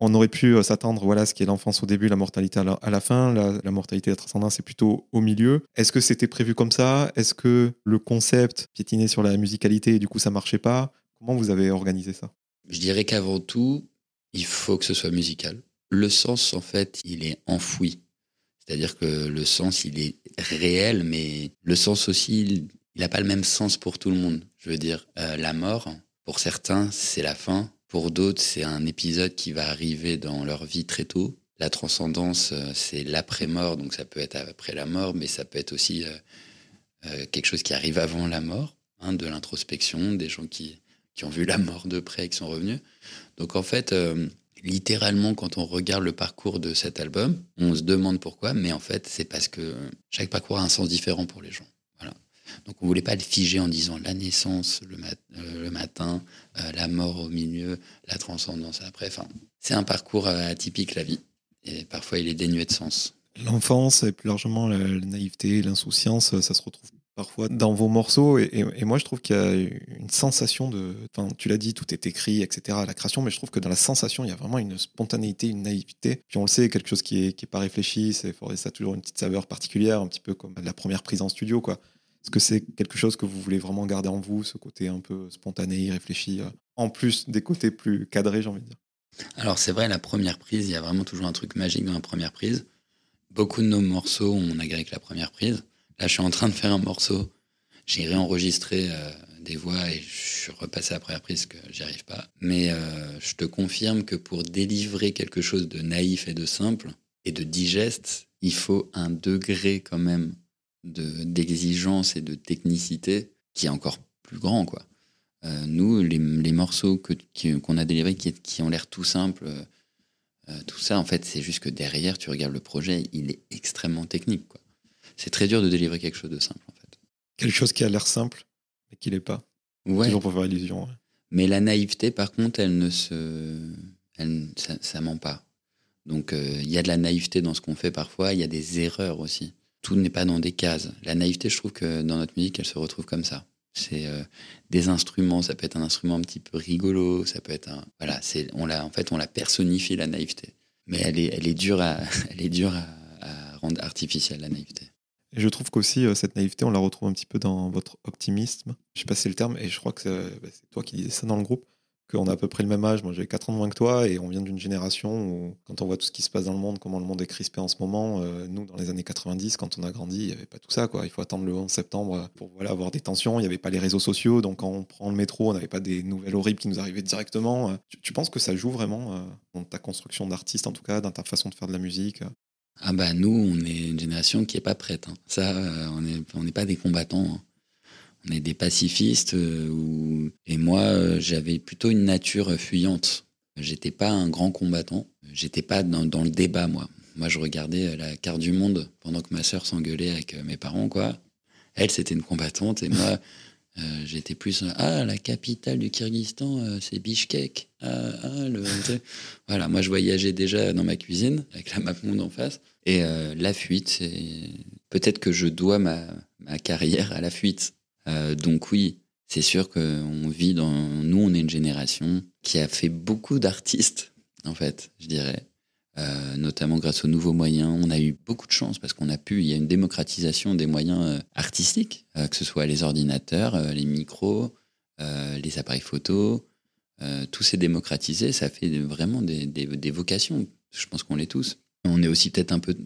on aurait pu euh, s'attendre voilà ce qui est l'enfance au début, la mortalité à la, fin, la, mortalité et la transcendance est plutôt au milieu. Est-ce que c'était prévu comme ça? Est-ce que le concept piétinait sur la musicalité et du coup ça marchait pas? Comment vous avez organisé ça? Je dirais qu'avant tout, il faut que ce soit musical. Le sens en fait, il est enfoui. C'est-à-dire que le sens, il est réel, mais le sens aussi, il n'a pas le même sens pour tout le monde. Je veux dire, euh, la mort, pour certains, c'est la fin. Pour d'autres, c'est un épisode qui va arriver dans leur vie très tôt. La transcendance, euh, c'est l'après-mort, donc ça peut être après la mort, mais ça peut être aussi euh, euh, quelque chose qui arrive avant la mort, hein, de l'introspection, des gens qui, qui ont vu la mort de près et qui sont revenus. Donc en fait, littéralement, quand on regarde le parcours de cet album, on se demande pourquoi, mais en fait, c'est parce que chaque parcours a un sens différent pour les gens. Donc on voulait pas le figer en disant la naissance le, euh, matin, euh, la mort au milieu, la transcendance après. Enfin, c'est un parcours euh, atypique la vie et parfois il est dénué de sens. L'enfance et plus largement la, naïveté, l'insouciance, ça se retrouve parfois dans vos morceaux. Et, moi, je trouve qu'il y a une sensation de. Tu l'as dit, tout est écrit, etc. la création, mais je trouve que dans la sensation, il y a vraiment une spontanéité, une naïveté. Puis on le sait, quelque chose qui est, qui est pas réfléchi, c'est ça a toujours une petite saveur particulière, un petit peu comme la première prise en studio, quoi. Est-ce que c'est quelque chose que vous voulez vraiment garder en vous, ce côté un peu spontané, réfléchi, euh, en plus des côtés plus cadrés, j'ai envie de dire? Alors c'est vrai, la première prise, il y a vraiment toujours un truc magique dans la première prise. Beaucoup de nos morceaux, on a grec la première prise. Là, je suis en train de faire un morceau. J'ai réenregistré euh, des voix et je suis repassé à la première prise que j'y arrive pas. Mais euh, je te confirme que pour délivrer quelque chose de naïf et de simple et de digeste, il faut un degré quand même d'exigence et de technicité qui est encore plus grand. quoi. nous, les, morceaux que, qu'on a délivrés qui, qui ont l'air tout simples, tout ça, en fait, c'est juste que derrière, tu regardes le projet, il est extrêmement technique. C'est très dur de délivrer quelque chose de simple, en fait. Quelque chose qui a l'air simple, mais qui l'est pas. Ouais. Toujours pour faire illusion. Mais la naïveté, par contre, elle ne se, elle, ça, ça ment pas. Donc euh, il y a de la naïveté dans ce qu'on fait parfois, il y a des erreurs aussi. N'est pas dans des cases. La naïveté, je trouve que dans notre musique, elle se retrouve comme ça. C'est euh, des instruments, ça peut être un instrument un petit peu rigolo, ça peut être un voilà, c'est on l'a en fait on la personnifie la naïveté. Mais elle est elle est dure à elle est dure à, rendre artificielle la naïveté. Et je trouve qu'aussi, euh, cette naïveté, on la retrouve un petit peu dans votre optimisme. Je sais pas si c'est le terme, et je crois que bah, c'est toi qui disais ça dans le groupe qu'on a à peu près le même âge. Moi, j'ai 4 ans de moins que toi et on vient d'une génération où, quand on voit tout ce qui se passe dans le monde, comment le monde est crispé en ce moment, euh, nous, dans les années 90, quand on a grandi, il n'y avait pas tout ça. Quoi. Il faut attendre le 11 septembre pour voilà, avoir des tensions. Il n'y avait pas les réseaux sociaux. Donc, quand on prend le métro, on n'avait pas des nouvelles horribles qui nous arrivaient directement. Euh, tu, penses que ça joue vraiment euh, dans ta construction d'artiste, en tout cas, dans ta façon de faire de la musique ah bah nous, on est une génération qui est pas prête. Hein. Ça, on n'est on pas des combattants. Hein on est des pacifistes. Euh, et moi, euh, j'avais plutôt une nature fuyante. J'étais pas un grand combattant. J'étais pas dans, le débat, moi. Moi, je regardais la carte du monde pendant que ma sœur s'engueulait avec euh, mes parents, quoi. Elle, c'était une combattante, et moi, j'étais plus ah la capitale du Kyrgyzstan, c'est Bishkek. Ah, ah, le... voilà, moi, je voyageais déjà dans ma cuisine avec la map monde en face. Et la fuite, peut-être que je dois ma, ma carrière à la fuite. Euh, donc oui, c'est sûr qu'on vit dans... Nous, on est une génération qui a fait beaucoup d'artistes, en fait, je dirais. Euh, notamment grâce aux nouveaux moyens. On a eu beaucoup de chance parce qu'on a pu, il y a une démocratisation des moyens euh, artistiques, que ce soit les ordinateurs, les micros, les appareils photo, tout s'est démocratisé, ça fait vraiment des, vocations. Je pense qu'on l'est tous. On est aussi peut-être un peu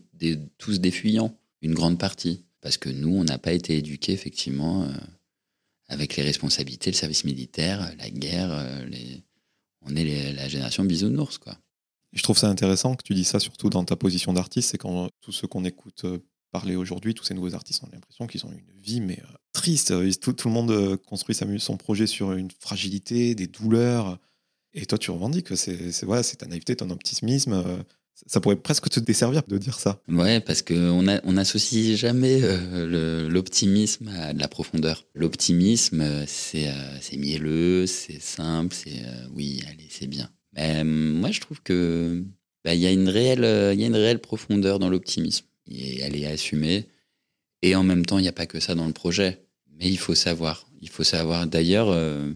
tous des fuyants, une grande partie. Parce que nous, on n'a pas été éduqués, effectivement, euh, avec les responsabilités, le service militaire, la guerre. Euh. On est la génération bisounours, quoi. Je trouve ça intéressant que tu dis ça, surtout dans ta position d'artiste. C'est quand tous ceux qu'on écoute euh, parler aujourd'hui, tous ces nouveaux artistes ont l'impression qu'ils ont une vie mais triste. Tout, tout, le monde construit son projet sur une fragilité, des douleurs. Et toi, tu revendiques que c'est voilà, ta naïveté, ton optimisme ça pourrait presque te desservir de dire ça. Ouais, parce qu'on on n'associe jamais euh, l'optimisme à de la profondeur. L'optimisme, euh, c'est mielleux, c'est simple, c'est oui, allez, c'est bien. Mais moi, je trouve que bah, il y a une réelle, il y a une réelle profondeur dans l'optimisme. Et elle est assumée. Et en même temps, il n'y a pas que ça dans le projet. Mais il faut savoir. Il faut savoir. D'ailleurs, euh,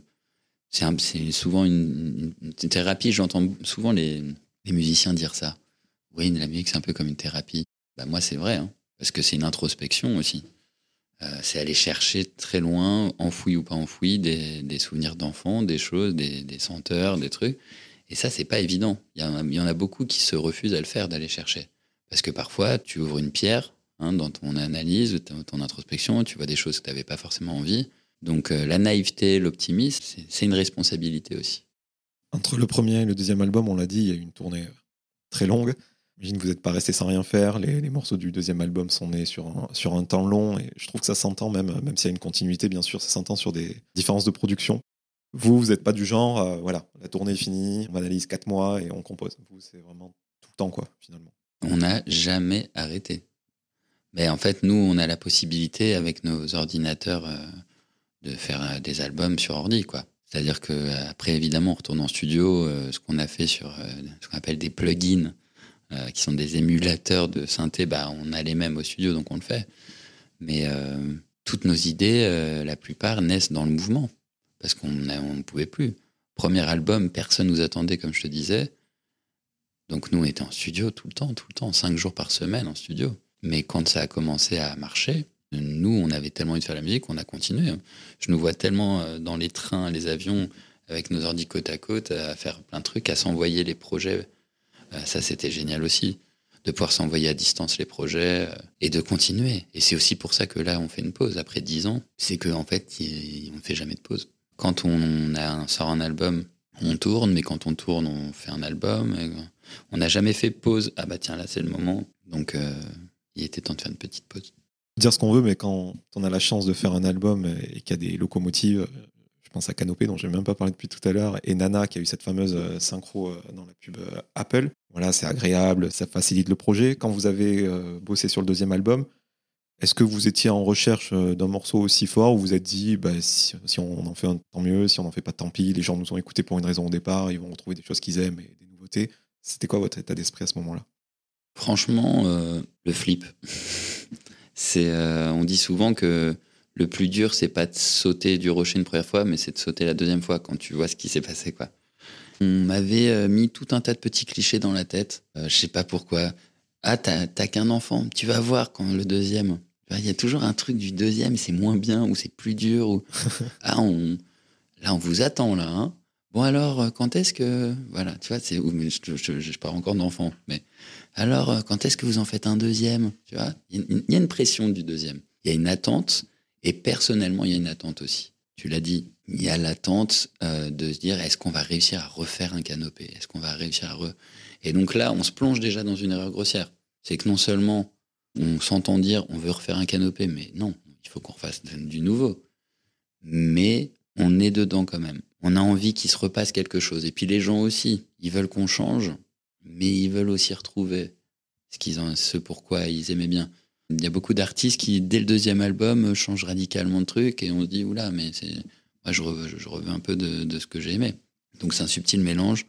c'est souvent une, thérapie. J'entends souvent les musiciens dire ça oui, la musique, c'est un peu comme une thérapie. Bah, moi, c'est vrai, hein, parce que c'est une introspection aussi. Euh, c'est aller chercher très loin, enfoui ou pas enfoui, des, souvenirs d'enfants, des choses, des, senteurs, des trucs. Et ça, c'est pas évident. Il y, en a beaucoup qui se refusent à le faire, d'aller chercher. Parce que parfois, tu ouvres une pierre hein, dans ton analyse, ton introspection, tu vois des choses que tu n'avais pas forcément envie. Donc euh, la naïveté, l'optimisme, c'est une responsabilité aussi. Entre le premier et le deuxième album, on l'a dit, il y a eu une tournée très longue. J'imagine que vous n'êtes pas resté sans rien faire. Les, morceaux du deuxième album sont nés sur un, sur un temps long et je trouve que ça s'entend même, même s'il y a une continuité, bien sûr, ça s'entend sur des différences de production. Vous, vous n'êtes pas du genre, voilà, la tournée est finie, on analyse quatre mois et on compose. Vous, c'est vraiment tout le temps, quoi, finalement. On n'a jamais arrêté. Mais en fait, nous, on a la possibilité, avec nos ordinateurs, euh, de faire euh, des albums sur ordi, quoi. C'est-à-dire que après, évidemment, on retourne en studio, euh, ce qu'on a fait sur ce qu'on appelle des plugins euh, qui sont des émulateurs de synthé, bah, on a les mêmes au studio, donc on le fait. Mais euh, toutes nos idées, euh, la plupart, naissent dans le mouvement, parce qu'on ne pouvait plus. Premier album, personne nous attendait, comme je te disais. Donc nous, on était en studio tout le temps, tout le temps, cinq jours par semaine en studio. Mais quand ça a commencé à marcher, nous, on avait tellement envie de faire la musique, on a continué. Je nous vois tellement dans les trains, les avions, avec nos ordi côte à côte, à faire plein de trucs, à s'envoyer les projets ça, c'était génial aussi de pouvoir s'envoyer à distance les projets euh, et de continuer. Et c'est aussi pour ça que là, on fait une pause après dix ans. C'est qu'en en fait, on ne fait jamais de pause. Quand on sort un album, on tourne, mais quand on tourne, on fait un album. on n'a jamais fait pause. Ah bah tiens, là, c'est le moment. Donc, euh, il était temps de faire une petite pause. Dire ce qu'on veut, mais quand on a la chance de faire un album et qu'il y a des locomotives, pense à Canopé, dont je n'ai même pas parlé depuis tout à l'heure, et Nana, qui a eu cette fameuse euh, synchro euh, dans la pub euh, Apple. Voilà, c'est agréable, ça facilite le projet. Quand vous avez bossé sur le deuxième album, est-ce que vous étiez en recherche d'un morceau aussi fort ou vous êtes dit, bah, si, on en fait un, tant mieux, si on n'en fait pas, tant pis, les gens nous ont écoutés pour une raison au départ, ils vont retrouver des choses qu'ils aiment et des nouveautés. C'était quoi votre état d'esprit à ce moment-là? Franchement, le flip. c'est, on dit souvent que le plus dur, c'est pas de sauter du rocher une première fois, mais c'est de sauter la deuxième fois quand tu vois ce qui s'est passé, quoi. On m'avait euh, mis tout un tas de petits clichés dans la tête. Euh, je sais pas pourquoi. Ah, t'as qu'un enfant. Tu vas voir quand le deuxième. Il y a toujours un truc du deuxième, c'est moins bien ou c'est plus dur. Ou... ah, on... là, on vous attend, là. Hein. bon, alors, euh, quand est-ce que. Voilà, tu vois, c'est. Je, je, je, parle encore d'enfant. Mais alors, quand est-ce que vous en faites un deuxième Tu vois, il y a une pression du deuxième. Il y a une attente. Et personnellement, il y a une attente aussi. Tu l'as dit, il y a l'attente euh, de se dire est-ce qu'on va réussir à refaire un canopé? Est-ce qu'on va réussir à. Et donc là, on se plonge déjà dans une erreur grossière. C'est que non seulement on s'entend dire on veut refaire un canopé, mais non, il faut qu'on fasse du nouveau. Mais on est dedans quand même. On a envie qu'il se repasse quelque chose. Et puis les gens aussi, ils veulent qu'on change, mais ils veulent aussi retrouver ce qu'ils ont, ce pourquoi ils aimaient bien. Il y a beaucoup d'artistes qui, dès le deuxième album, changent radicalement de truc et on se dit, oula, mais c'est. Moi, je, reviens un peu de, ce que j'ai aimé. Donc, c'est un subtil mélange.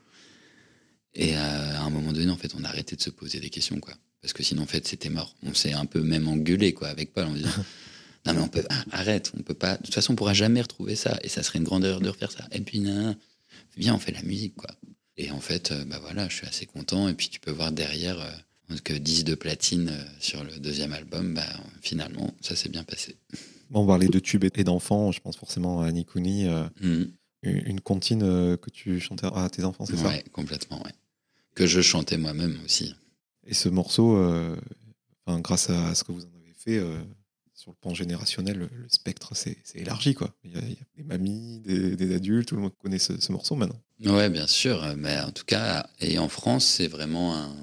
Et à un moment donné, en fait, on a arrêté de se poser des questions, quoi. Parce que sinon, en fait, c'était mort. On s'est un peu même engueulé, quoi, avec Paul, en disant, non, mais on peut, arrête, on peut pas. De toute façon, on pourra jamais retrouver ça. Et ça serait une grande erreur de refaire ça. Et puis, viens, on fait la musique, quoi. Et en fait, euh, bah voilà, je suis assez content. Et puis, tu peux voir derrière. Que 10 de platine euh, sur le deuxième album, bah, finalement, ça s'est bien passé. on parlait de tubes et d'enfants, je pense forcément à Nikuni. Euh, mm. Une comptine euh, que tu chantais à tes enfants, c'est ça? Oui, complètement, ouais. Que je chantais moi-même aussi. Et ce morceau, grâce à ce que vous en avez fait, sur le plan générationnel, le, spectre s'est élargi. Quoi. Il, y a, des mamies, des, adultes, tout le monde connaît ce, ce morceau maintenant. Oui, bien sûr. Mais en tout cas, et en France, c'est vraiment un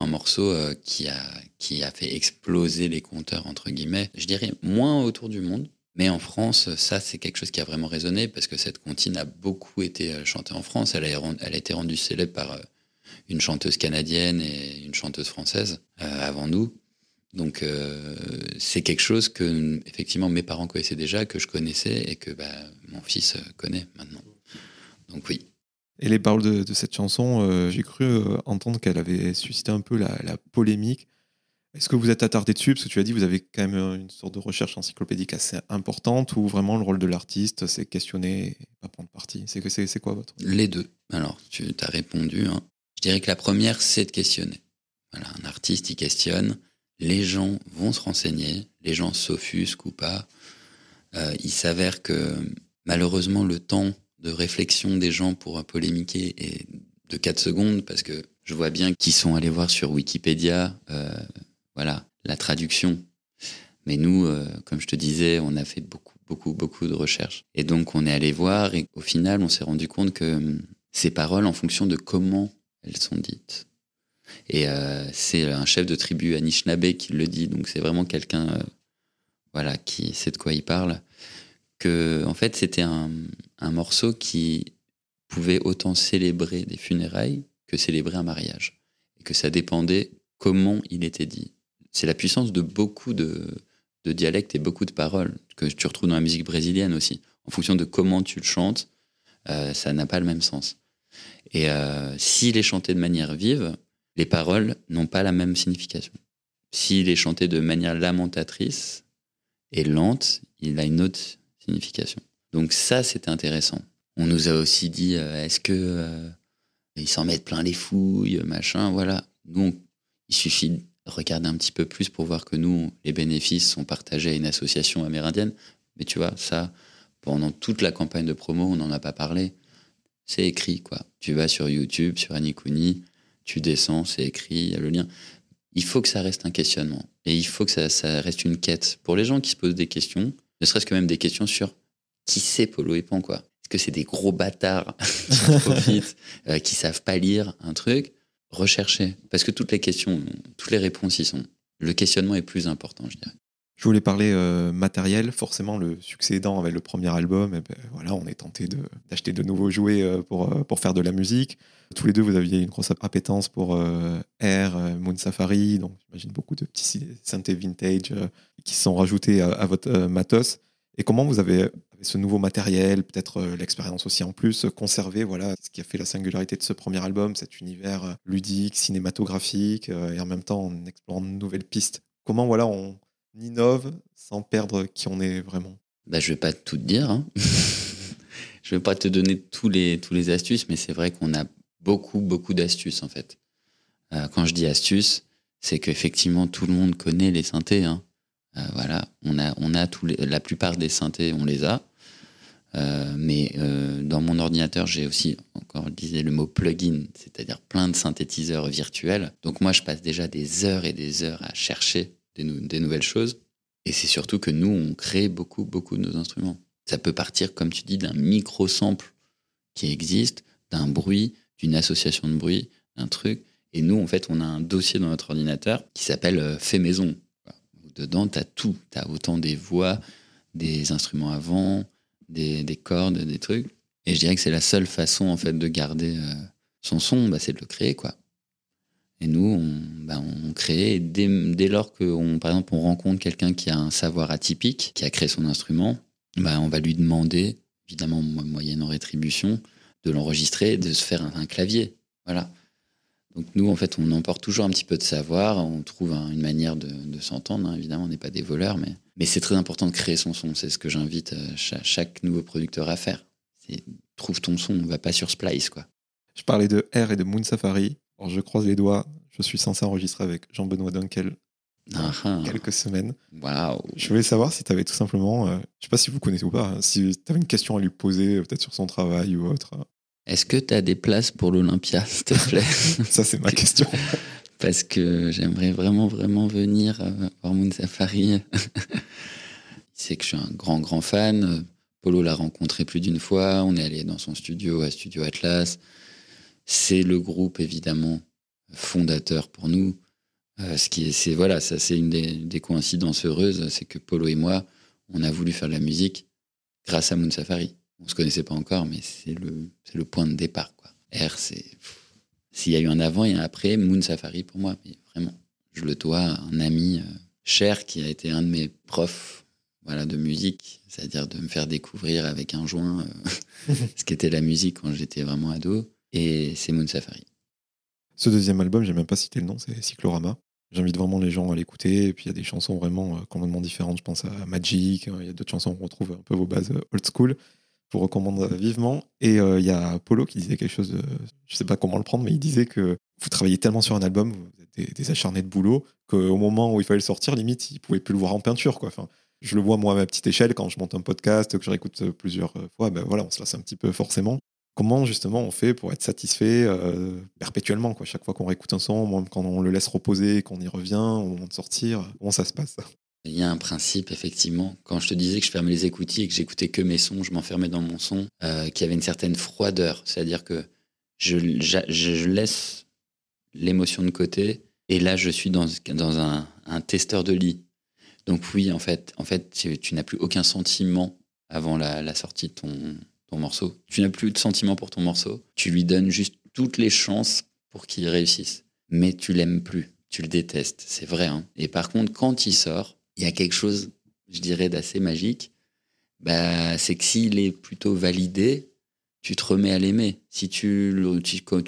un morceau euh, qui, a, fait exploser les compteurs, entre guillemets. Je dirais moins autour du monde, mais en France, ça, c'est quelque chose qui a vraiment résonné parce que cette comptine a beaucoup été euh, chantée en France. Elle a, elle a été rendue célèbre par euh, une chanteuse canadienne et une chanteuse française avant nous. Donc, c'est quelque chose que, effectivement, mes parents connaissaient déjà, que je connaissais et que bah, mon fils connaît maintenant. Donc, oui. Et les paroles de, cette chanson, euh, j'ai cru euh, entendre qu'elle avait suscité un peu la, polémique. Est-ce que vous êtes attardé dessus? Parce que tu as dit vous avez quand même une sorte de recherche encyclopédique assez importante ou vraiment le rôle de l'artiste, c'est questionner et pas prendre parti C'est c'est quoi votre Les deux. Alors, tu as répondu. Hein. Je dirais que la première, c'est de questionner. Voilà, un artiste, il questionne. Les gens vont se renseigner. Les gens s'offusquent ou pas. Euh, il s'avère que malheureusement, le temps de réflexion des gens pour polémiquer et de 4 secondes parce que je vois bien qu'ils sont allés voir sur Wikipédia euh, voilà la traduction. Mais nous euh, comme je te disais on a fait beaucoup beaucoup beaucoup de recherches. Et donc on est allé voir et au final on s'est rendu compte que hum, ces paroles en fonction de comment elles sont dites et euh, c'est un chef de tribu Anishinaabe qui le dit donc c'est vraiment quelqu'un voilà qui sait de quoi il parle que en fait c'était un, morceau qui pouvait autant célébrer des funérailles que célébrer un mariage et que ça dépendait comment il était dit. C'est la puissance de beaucoup de, dialectes et beaucoup de paroles que tu retrouves dans la musique brésilienne aussi. En fonction de comment tu le chantes, euh, ça n'a pas le même sens. Et euh, s'il est chanté de manière vive, les paroles n'ont pas la même signification. S'il est chanté de manière lamentatrice et lente, il a une autre Donc ça, c'était intéressant. On nous a aussi dit, euh, est-ce que euh, ils s'en mettent plein les fouilles, machin, voilà. Donc, il suffit de regarder un petit peu plus pour voir que nous, les bénéfices sont partagés à une association amérindienne. Mais tu vois, ça, pendant toute la campagne de promo, on n'en a pas parlé. C'est écrit, quoi. Tu vas sur YouTube, sur Anikuni, tu descends, c'est écrit, il y a le lien. Il faut que ça reste un questionnement. Et il faut que ça reste une quête. Pour les gens qui se posent des questions, ne serait-ce que même des questions sur qui c'est Polo et Pan, quoi. Est-ce que c'est des gros bâtards qui profitent, euh, qui savent pas lire un truc? Recherchez. Parce que toutes les questions, toutes les réponses y sont. Le questionnement est plus important, je dirais. Je voulais parler euh, matériel. Forcément, le succès aidant avec le premier album, ben, voilà, on est tenté d'acheter de, nouveaux jouets euh, pour, euh, pour faire de la musique. Tous les deux, vous aviez une grosse appétence pour Air, Moon Safari, donc j'imagine beaucoup de petits synthés vintage qui se sont rajoutés à, à votre matos. Et comment vous avez, avec ce nouveau matériel, peut-être l'expérience aussi en plus, conservé voilà, ce qui a fait la singularité de ce premier album, cet univers ludique, cinématographique, et en même temps en explorant de nouvelles pistes Comment voilà, on innove sans perdre qui on est vraiment Bah, je vais pas tout te dire. hein. je vais pas te donner tous les, tous les astuces, mais c'est vrai qu'on a beaucoup, beaucoup d'astuces en fait. Euh, quand je dis astuces, c'est qu'effectivement tout le monde connaît les synthés. hein. Euh, voilà, on a, on a tous la plupart des synthés, on les a. Euh, mais dans mon ordinateur, j'ai aussi, encore disais le mot plugin, c'est-à-dire plein de synthétiseurs virtuels. Donc moi, je passe déjà des heures et des heures à chercher des, nou- des nouvelles choses. Et c'est surtout que nous, on crée beaucoup, beaucoup de nos instruments. Ça peut partir, comme tu dis, d'un micro-sample qui existe, d'un bruit, d'une association de bruit, d'un truc. Et nous, en fait, on a un dossier dans notre ordinateur qui s'appelle euh, Fait maison. Dedans, tu as tout. Tu as autant des voix, des instruments à vent, des, des cordes, des trucs. Et je dirais que c'est la seule façon, en fait, de garder euh, son son, bah, c'est de le créer, quoi. Et nous, on, bah, crée, dès, lors que, on, par exemple, on rencontre quelqu'un qui a un savoir atypique, qui a créé son instrument, bah, on va lui demander, évidemment mo- moyennant rétribution, de l'enregistrer, de se faire un, clavier. Voilà. Donc nous, en fait, on emporte toujours un petit peu de savoir, on trouve un- une manière de, s'entendre. hein. Évidemment, on n'est pas des voleurs, mais, c'est très important de créer son son. C'est ce que j'invite euh, cha- chaque, nouveau producteur à faire. C'est trouve ton son, on va pas sur Splice, quoi. Je parlais de Air et de Moon Safari. Alors, je croise les doigts. Je suis censé enregistrer avec Jean-Benoît Dunkel Ah, ah. quelques semaines. Waouh. Je voulais savoir si tu avais tout simplement, euh, je sais pas si vous connaissez ou pas, hein, si tu avais une question à lui poser, euh, peut-être sur son travail ou autre. Est-ce que tu as des places pour l'Olympia, s'il te plaît Ça, c'est ma question. Parce que j'aimerais vraiment, vraiment venir euh, voir Moon Safari. Il sait que je suis un grand, grand fan. Polo l'a rencontré plus d'une fois. On est allé dans son studio, à Studio Atlas. C'est le groupe, évidemment, fondateur pour nous. Euh, ce qui est, c'est voilà, ça c'est une des, coïncidences heureuses, c'est que Polo et moi, on a voulu faire de la musique grâce à Moon Safari. On se connaissait pas encore, mais c'est le, c'est le point de départ. Quoi. R, c'est s'il y a eu un avant et un après, Moon Safari pour moi, vraiment, je le dois à un ami euh, cher qui a été un de mes profs voilà, de musique, c'est-à-dire de me faire découvrir avec un joint euh, ce qu'était la musique quand j'étais vraiment ado. Et c'est Moon Safari. Ce deuxième album, j'ai même pas cité le nom, c'est Cyclorama. J'invite vraiment les gens à l'écouter. Et puis il y a des chansons vraiment euh, complètement différentes. Je pense à Magic. euh, Il y a d'autres chansons où on retrouve un peu vos bases euh, old school. Je vous recommande vivement. Et il y a Polo qui disait quelque chose de. Je sais pas comment le prendre, mais il disait que vous travaillez tellement sur un album, vous êtes des, acharnés de boulot, qu'au moment où il fallait le sortir, limite, il pouvait plus le voir en peinture. Quoi. Enfin, je le vois moi à ma petite échelle quand je monte un podcast, que je réécoute plusieurs fois. Ben voilà, on se lasse un petit peu forcément. Comment justement on fait pour être satisfait euh, perpétuellement quoi Chaque fois qu'on réécoute un son, même quand on le laisse reposer, qu'on y revient au moment de sortir, comment ça se passe? Il y a un principe, effectivement. Quand je te disais que je fermais les écoutilles et que j'écoutais que mes sons, je m'enfermais dans mon son, euh, qui avait une certaine froideur. C'est-à-dire que je, j'a- je, laisse l'émotion de côté et là, je suis dans, un testeur de lit. Donc oui, en fait, en fait tu, tu n'as plus aucun sentiment avant la, la sortie de ton, morceau. Tu n'as plus de sentiment pour ton morceau. Tu lui donnes juste toutes les chances pour qu'il réussisse. Mais tu l'aimes plus. Tu le détestes. C'est vrai. hein. Et par contre, quand il sort, il y a quelque chose, je dirais, d'assez magique. Bah, c'est que s'il est plutôt validé, tu te remets à l'aimer. Si tu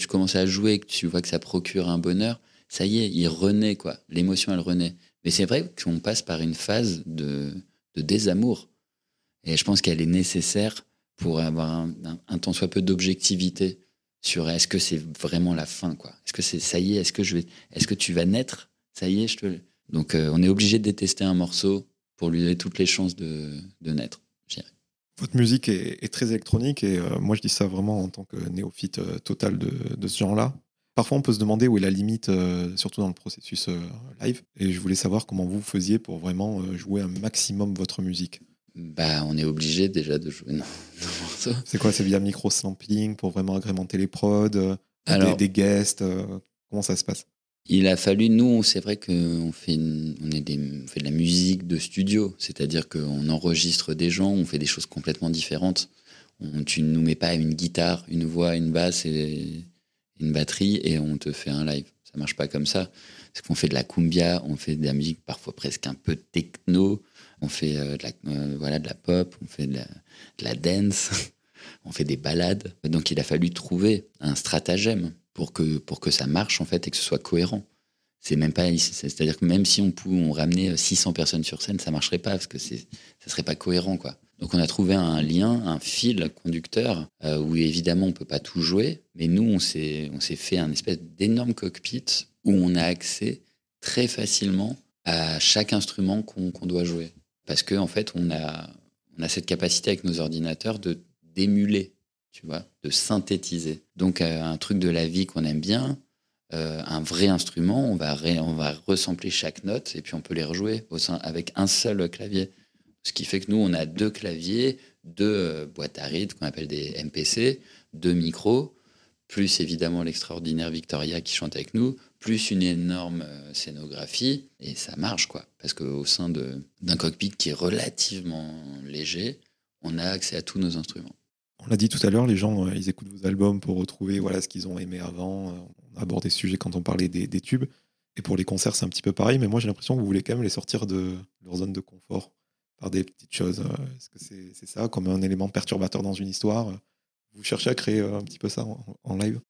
commences à jouer, que tu vois que ça procure un bonheur, ça y est, il renaît, quoi. L'émotion, elle renaît. Mais c'est vrai qu'on passe par une phase de, de désamour. Et je pense qu'elle est nécessaire pour avoir un, un- un tant soit peu d'objectivité sur est-ce que c'est vraiment la fin, quoi. Est-ce que c'est ça y est, est-ce que je vais, est-ce que tu vas naître? Ça y est, je te. Donc euh, on est obligé de détester un morceau pour lui donner toutes les chances de, de naître. Votre musique est, très électronique et euh, moi je dis ça vraiment en tant que néophyte euh, total de, de ce genre-là. Parfois on peut se demander où est la limite, surtout dans le processus live. Et je voulais savoir comment vous faisiez pour vraiment jouer un maximum votre musique. Bah, on est obligé déjà de jouer. C'est quoi C'est via micro-sampling pour vraiment agrémenter les prods, euh, Alors- des, des guests euh, Comment ça se passe? Il a fallu, nous, c'est vrai qu'on fait, on, est des, on fait de la musique de studio, c'est-à-dire qu'on enregistre des gens, on fait des choses complètement différentes. On, tu ne nous mets pas une guitare, une voix, une basse et une batterie et on te fait un live. Ça marche pas comme ça. Parce qu'on fait de la cumbia, on fait de la musique parfois presque un peu techno, on fait euh, de, la, euh, voilà, de la pop, on fait de la, dance, on fait des balades. Donc il a fallu trouver un stratagème pour que, pour que ça marche en fait et que ce soit cohérent. C'est même pas, c'est-à-dire que même si on pouvait on ramener 600 personnes sur scène, ça marcherait pas parce que c'est, ça serait pas cohérent quoi. Donc on a trouvé un lien, un fil conducteur euh, où évidemment on peut pas tout jouer, mais nous on s'est, on s'est fait un espèce d'énorme cockpit où on a accès très facilement à chaque instrument qu'on doit jouer parce que en fait on a, cette capacité avec nos ordinateurs de d'émuler tu vois, de synthétiser. Donc euh, un truc de la vie qu'on aime bien, euh, un vrai instrument, on va, on va ressembler chaque note et puis on peut les rejouer au sein, avec un seul clavier. Ce qui fait que nous, on a deux claviers, deux euh, boîtes à rythme qu'on appelle des MPC, deux micros, plus évidemment l'extraordinaire Victoria qui chante avec nous, plus une énorme scénographie, et ça marche quoi. Parce qu'au sein d'un cockpit qui est relativement léger, on a accès à tous nos instruments. On l'a dit tout à l'heure, les gens, euh, ils écoutent vos albums pour retrouver voilà, ce qu'ils ont aimé avant. Euh, on a abordé ce sujet quand on parlait des, tubes. Et pour les concerts, c'est un petit peu pareil, mais moi j'ai l'impression que vous voulez quand même les sortir de leur zone de confort par des petites choses. Euh, est-ce que c'est ça, comme un élément perturbateur dans une histoire? Vous cherchez à créer un petit peu ça en, live?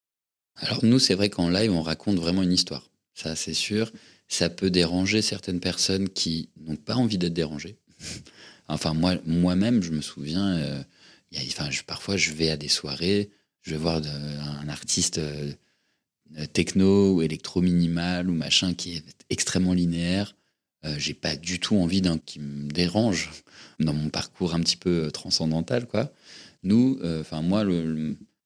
Alors nous, c'est vrai qu'en live, on raconte vraiment une histoire. Ça, c'est sûr. Ça peut déranger certaines personnes qui n'ont pas envie d'être dérangées. enfin, moi, moi-même, je me souviens enfin, parfois, je vais à des soirées, je vais voir un artiste euh, techno ou électro-minimal ou machin qui est extrêmement linéaire. Euh, j'ai pas du tout envie d'un qui me dérange dans mon parcours un petit peu euh, transcendantal, quoi. Nous, enfin moi,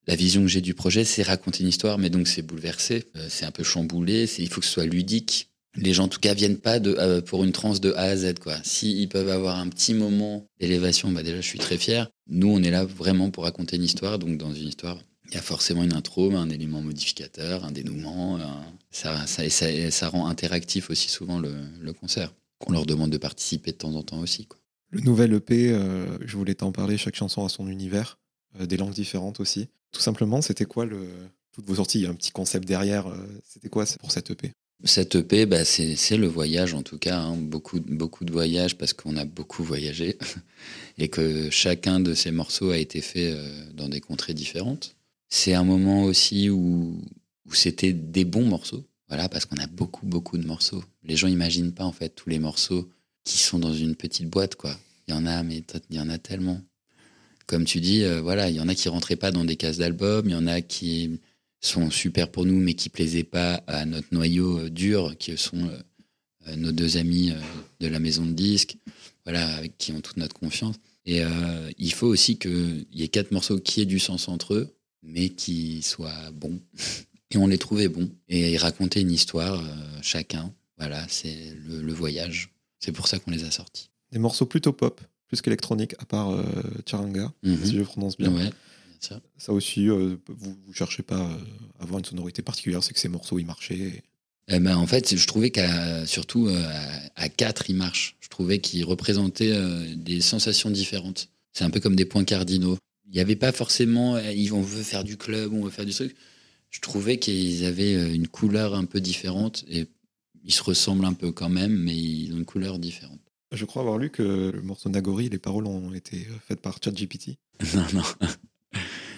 la vision que j'ai du projet, c'est raconter une histoire, mais donc c'est bouleversé, c'est un peu chamboulé, il faut que ce soit ludique, les gens en tout cas viennent pas de, euh, pour une transe de A à Z quoi. Si peuvent avoir un petit moment d'élévation, bah déjà je suis très fier. Nous on est là vraiment pour raconter une histoire, donc dans une histoire il y a forcément une intro, un élément modificateur, un dénouement. Ça, rend interactif aussi souvent le, concert. Qu'on leur demande de participer de temps en temps aussi. Quoi. Le nouvel EP, euh, je voulais t'en parler, chaque chanson a son univers, euh, des langues différentes aussi. Tout simplement, c'était quoi le, toutes vos sorties? Il y a un petit concept derrière. c'était quoi pour cette EP cette EP, bah, c'est le voyage en tout cas, hein. beaucoup, beaucoup de voyages parce qu'on a beaucoup voyagé et que chacun de ces morceaux a été fait euh, dans des contrées différentes. C'est un moment aussi où, où c'était des bons morceaux, voilà, parce qu'on a beaucoup, beaucoup de morceaux. Les gens n'imaginent pas en fait tous les morceaux qui sont dans une petite boîte, quoi. Il y en a, mais il y en a tellement. Comme tu dis, euh, voilà, il y en a qui rentraient pas dans des cases d'albums, il y en a qui sont super pour nous, mais qui plaisaient pas à notre noyau euh, dur, qui sont euh, nos deux amis de la maison de disques, voilà, qui ont toute notre confiance. Et il faut aussi qu'il y ait quatre morceaux qui aient du sens entre eux, mais qui soient bons. Et on les trouvait bons. Et ils racontaient une histoire, chacun. Voilà, c'est le, voyage. C'est pour ça qu'on les a sortis. Des morceaux plutôt pop, plus qu'électronique, à part Charanga, mhm. si je prononce bien. Ouais. Ça, aussi, euh, vous ne cherchez pas euh, à avoir une sonorité particulière, c'est que ces morceaux, ils marchaient. Eh ben, en fait, je trouvais qu'à surtout euh, à, 4, ils marchent. Je trouvais qu'ils représentaient des sensations différentes. C'est un peu comme des points cardinaux. Il n'y avait pas forcément, on veut faire du club, on veut faire du truc. Je trouvais qu'ils avaient une couleur un peu différente et ils se ressemblent un peu quand même, mais ils ont une couleur différente. Je crois avoir lu que le morceau Nagori, les paroles ont été faites par ChatGPT. Non, non.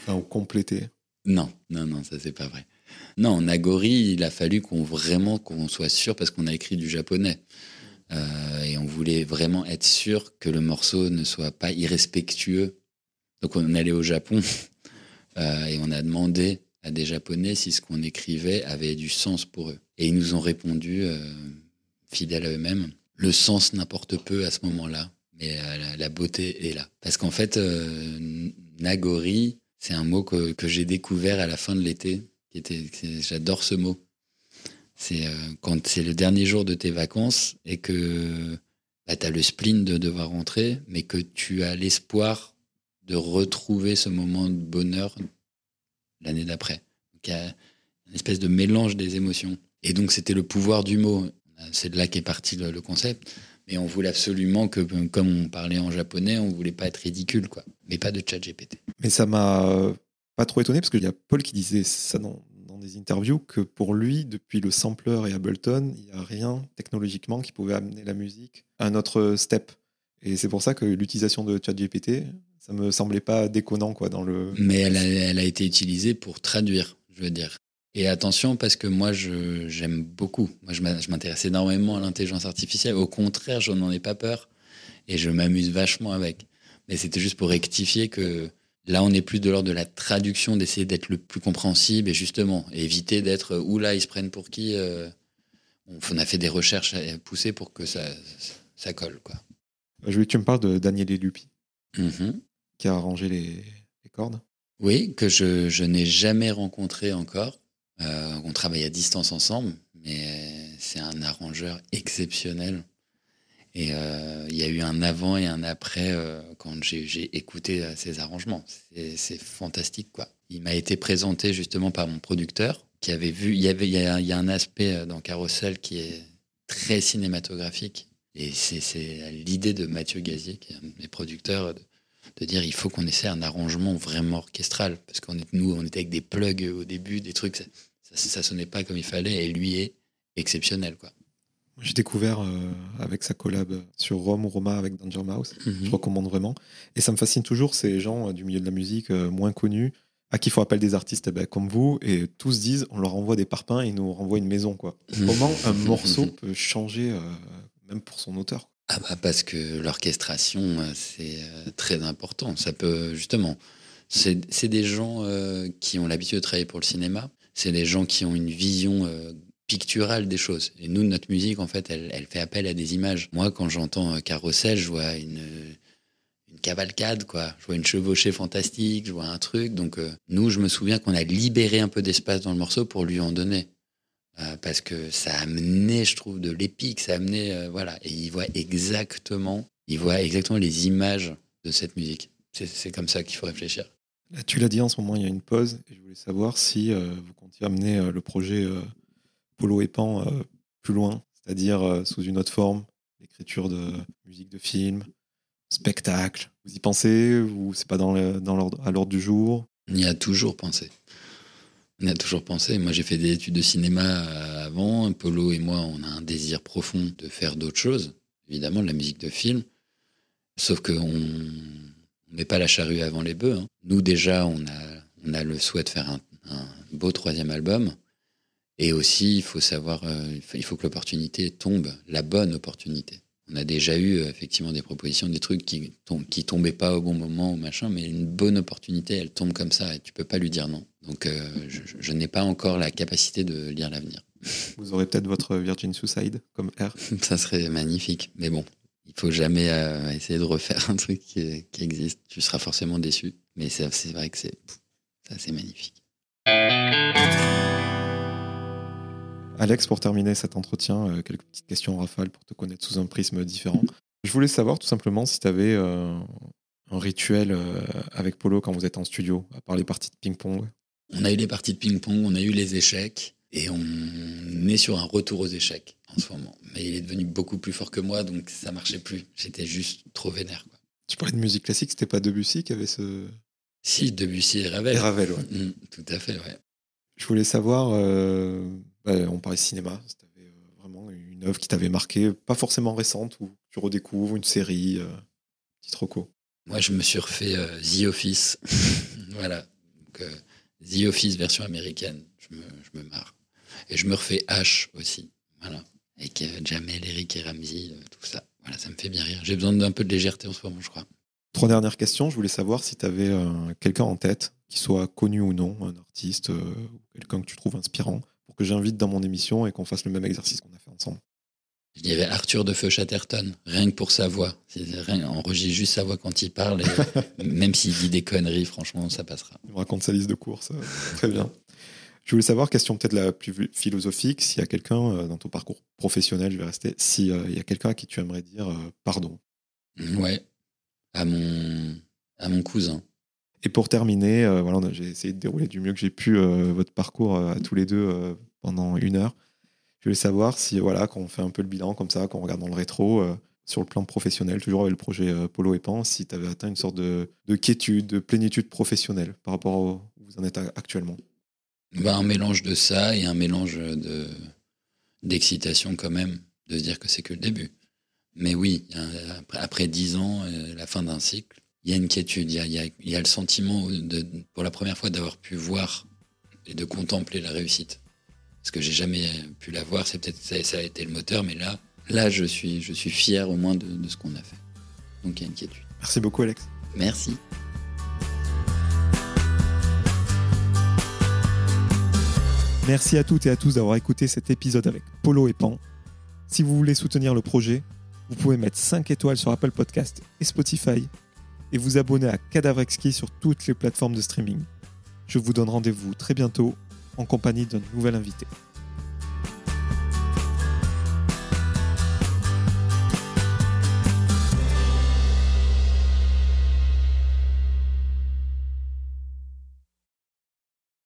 Enfin, compléter. Non, non, non, ça c'est pas vrai. Non, Nagori, il a fallu qu'on vraiment qu'on soit sûr parce qu'on a écrit du japonais. Euh, et on voulait vraiment être sûr que le morceau ne soit pas irrespectueux. Donc on allait au Japon euh, et on a demandé à des Japonais si ce qu'on écrivait avait du sens pour eux. Et ils nous ont répondu, euh, fidèles à eux-mêmes, le sens n'importe peu à ce moment-là, mais la, beauté est là. Parce qu'en fait, Nagori, c'est un mot que, j'ai découvert à la fin de l'été. J'adore ce mot. C'est euh, quand c'est le dernier jour de tes vacances et que bah, tu as le spleen de devoir rentrer, mais que tu as l'espoir de retrouver ce moment de bonheur l'année d'après. il y a une espèce de mélange des émotions. Et donc, c'était le pouvoir du mot. C'est de là qu'est parti le, concept. Mais on voulait absolument que, comme on parlait en japonais, on voulait pas être ridicule, quoi. Mais pas de chat GPT. Mais ça m'a pas trop étonné parce qu'il y a Paul qui disait ça dans, dans, des interviews que pour lui, depuis le sampler et Ableton, il n'y a rien technologiquement qui pouvait amener la musique à un autre step. Et c'est pour ça que l'utilisation de ChatGPT, ça me semblait pas déconnant quoi dans le. Mais elle a, elle a été utilisée pour traduire, je veux dire. Et attention parce que moi j'aime beaucoup. Moi je m'intéresse énormément à l'intelligence artificielle. Au contraire, je n'en ai pas peur et je m'amuse vachement avec. Mais c'était juste pour rectifier que là on est plus de l'ordre de la traduction, d'essayer d'être le plus compréhensible et justement éviter d'être où là ils se prennent pour qui. Euh, on a fait des recherches poussées pour que ça, ça colle quoi. Je veux que tu me parles de Daniel Elupi. Mm-hmm qui a arrangé les, cordes Oui, que je, je n'ai jamais rencontré encore. Euh, on travaille à distance ensemble, mais c'est un arrangeur exceptionnel. Et euh, il y a eu un avant et un après euh, quand j'ai écouté ses arrangements. C'est fantastique, quoi. Il m'a été présenté justement par mon producteur qui avait vu. Il y a, un aspect dans Carousel qui est très cinématographique. Et c'est l'idée de Mathieu Gazier, qui est un des producteurs, de, de dire il faut qu'on essaie un arrangement vraiment orchestral parce qu'on est nous on était avec des plugs au début des trucs ça, ça, sonnait pas comme il fallait et lui est exceptionnel quoi j'ai découvert euh, avec sa collab sur Rome ou Roma avec Danger Mouse. Mhm. Je recommande vraiment. Et ça me fascine toujours ces gens euh, du milieu de la musique euh, moins connus à qui font appel des artistes eh ben, comme vous et tous disent on leur envoie des parpaings et ils nous renvoient une maison. Quoi. Mhm. Comment un morceau peut changer même pour son auteur ah bah parce que l'orchestration, euh, c'est euh, très important. Ça peut justement, c'est des gens euh, qui ont l'habitude de travailler pour le cinéma. C'est des gens qui ont une vision picturale des choses. Et nous, notre musique, en fait, elle, elle fait appel à des images. Moi, quand j'entends Carrousel, je vois une, une, cavalcade, quoi. Je vois une chevauchée fantastique, je vois un truc. Donc, nous, je me souviens qu'on a libéré un peu d'espace dans le morceau pour lui en donner. Euh, parce que ça a amené, je trouve, de l'épique, ça a amené, euh, voilà, et il voit exactement, il voit exactement les images de cette musique. C'est comme ça qu'il faut réfléchir. Là, tu l'as dit, en ce moment, il y a une pause, et je voulais savoir si euh, vous comptiez amener le projet Polo et Pan plus loin, c'est-à-dire sous une autre forme, l'écriture de musique de film, spectacle. Vous y pensez ou c'est pas dans dans à l'ordre du jour? On y a toujours pensé. On a toujours pensé. Moi, j'ai fait des études de cinéma euh, avant. Polo et moi, on a un désir profond de faire d'autres choses. Évidemment, de la musique de film. Sauf qu'on met pas la charrue avant les bœufs. Hein. Nous, déjà, on a, on a le souhait de faire un, beau troisième album. Et aussi, il faut savoir, euh, il faut que l'opportunité tombe, la bonne opportunité. On a déjà eu euh, effectivement des propositions, des trucs qui, qui tombaient pas au bon moment ou machin, mais une bonne opportunité, elle tombe comme ça et tu peux pas lui dire non. Donc euh, je, n'ai pas encore la capacité de lire l'avenir. Vous aurez peut-être votre Virgin Suicide comme R. ça serait magnifique, mais bon, il faut jamais euh, essayer de refaire un truc qui, qui, existe. Tu seras forcément déçu, mais c'est vrai que c'est c'est magnifique. Alex, pour terminer cet entretien, euh, quelques petites questions rafales pour te connaître sous un prisme différent. Je voulais savoir tout simplement si tu avais un rituel avec Polo quand vous êtes en studio, à part les parties de ping-pong. On a eu les parties de ping-pong, on a eu les échecs, et on est sur un retour aux échecs en ce moment. Mais il est devenu beaucoup plus fort que moi, donc ça marchait plus. J'étais juste trop vénère. Tu parlais de musique classique, c'était pas Debussy qui avait ce. Si, Debussy et Ravel. Et Ravel, ouais. Mmh, tout à fait, ouais. Je voulais savoir, on parlait cinéma, si tu avais euh, vraiment une œuvre qui t'avait marqué, pas forcément récente, ou tu redécouvres une série, euh, petit roco. Moi, je me suis refait euh, The Office. voilà. The Office version américaine. Je me, je marre. Et je me refais H aussi. Voilà. Avec Jamel, Eric et Ramsey, tout ça. Voilà, ça me fait bien rire. J'ai besoin d'un peu de légèreté en ce moment, je crois. Trois dernières questions. Je voulais savoir si tu avais quelqu'un en tête, qui soit connu ou non, un artiste, ou quelqu'un que tu trouves inspirant, pour que j'invite dans mon émission et qu'on fasse le même exercice qu'on a fait ensemble. Il y avait Arthur de Feu Chatterton, rien que pour sa voix. Rien, enregistre juste sa voix quand il parle, et même s'il dit des conneries, franchement, ça passera. Il me raconte sa liste de courses, euh, très bien. Je voulais savoir, question peut-être la plus philosophique, s'il y a quelqu'un euh, dans ton parcours professionnel, je vais rester, s'il euh, y a quelqu'un à qui tu aimerais dire pardon. Ouais, à mon, à mon cousin. Et pour terminer, voilà, j'ai essayé de dérouler du mieux que j'ai pu votre parcours à tous les deux pendant une heure. Je voulais savoir si, voilà, quand on fait un peu le bilan comme ça, quand on regarde dans le rétro, euh, sur le plan professionnel, toujours avec le projet euh, Polo et Pan, si tu avais atteint une sorte de, de quiétude, de plénitude professionnelle par rapport à où vous en êtes actuellement? Bah, un mélange de ça et un mélange de d'excitation quand même, de se dire que c'est que le début. Mais oui, après dix ans, euh, la fin d'un cycle, il y a une quiétude, il y a, le sentiment pour la première fois d'avoir pu voir et de contempler la réussite. Parce que j'ai jamais pu la voir, c'est peut-être ça, ça, a été le moteur, mais là, là, je suis, je suis fier au moins de, de ce qu'on a fait. Donc il y a une quiétude. Merci beaucoup, Alex. Merci. Merci à toutes et à tous d'avoir écouté cet épisode avec Polo et Pan. Si vous voulez soutenir le projet, vous pouvez mettre 5 étoiles sur Apple Podcast et Spotify et vous abonner à Cadavre Exquis sur toutes les plateformes de streaming. Je vous donne rendez-vous très bientôt en compagnie d'un nouvel invité.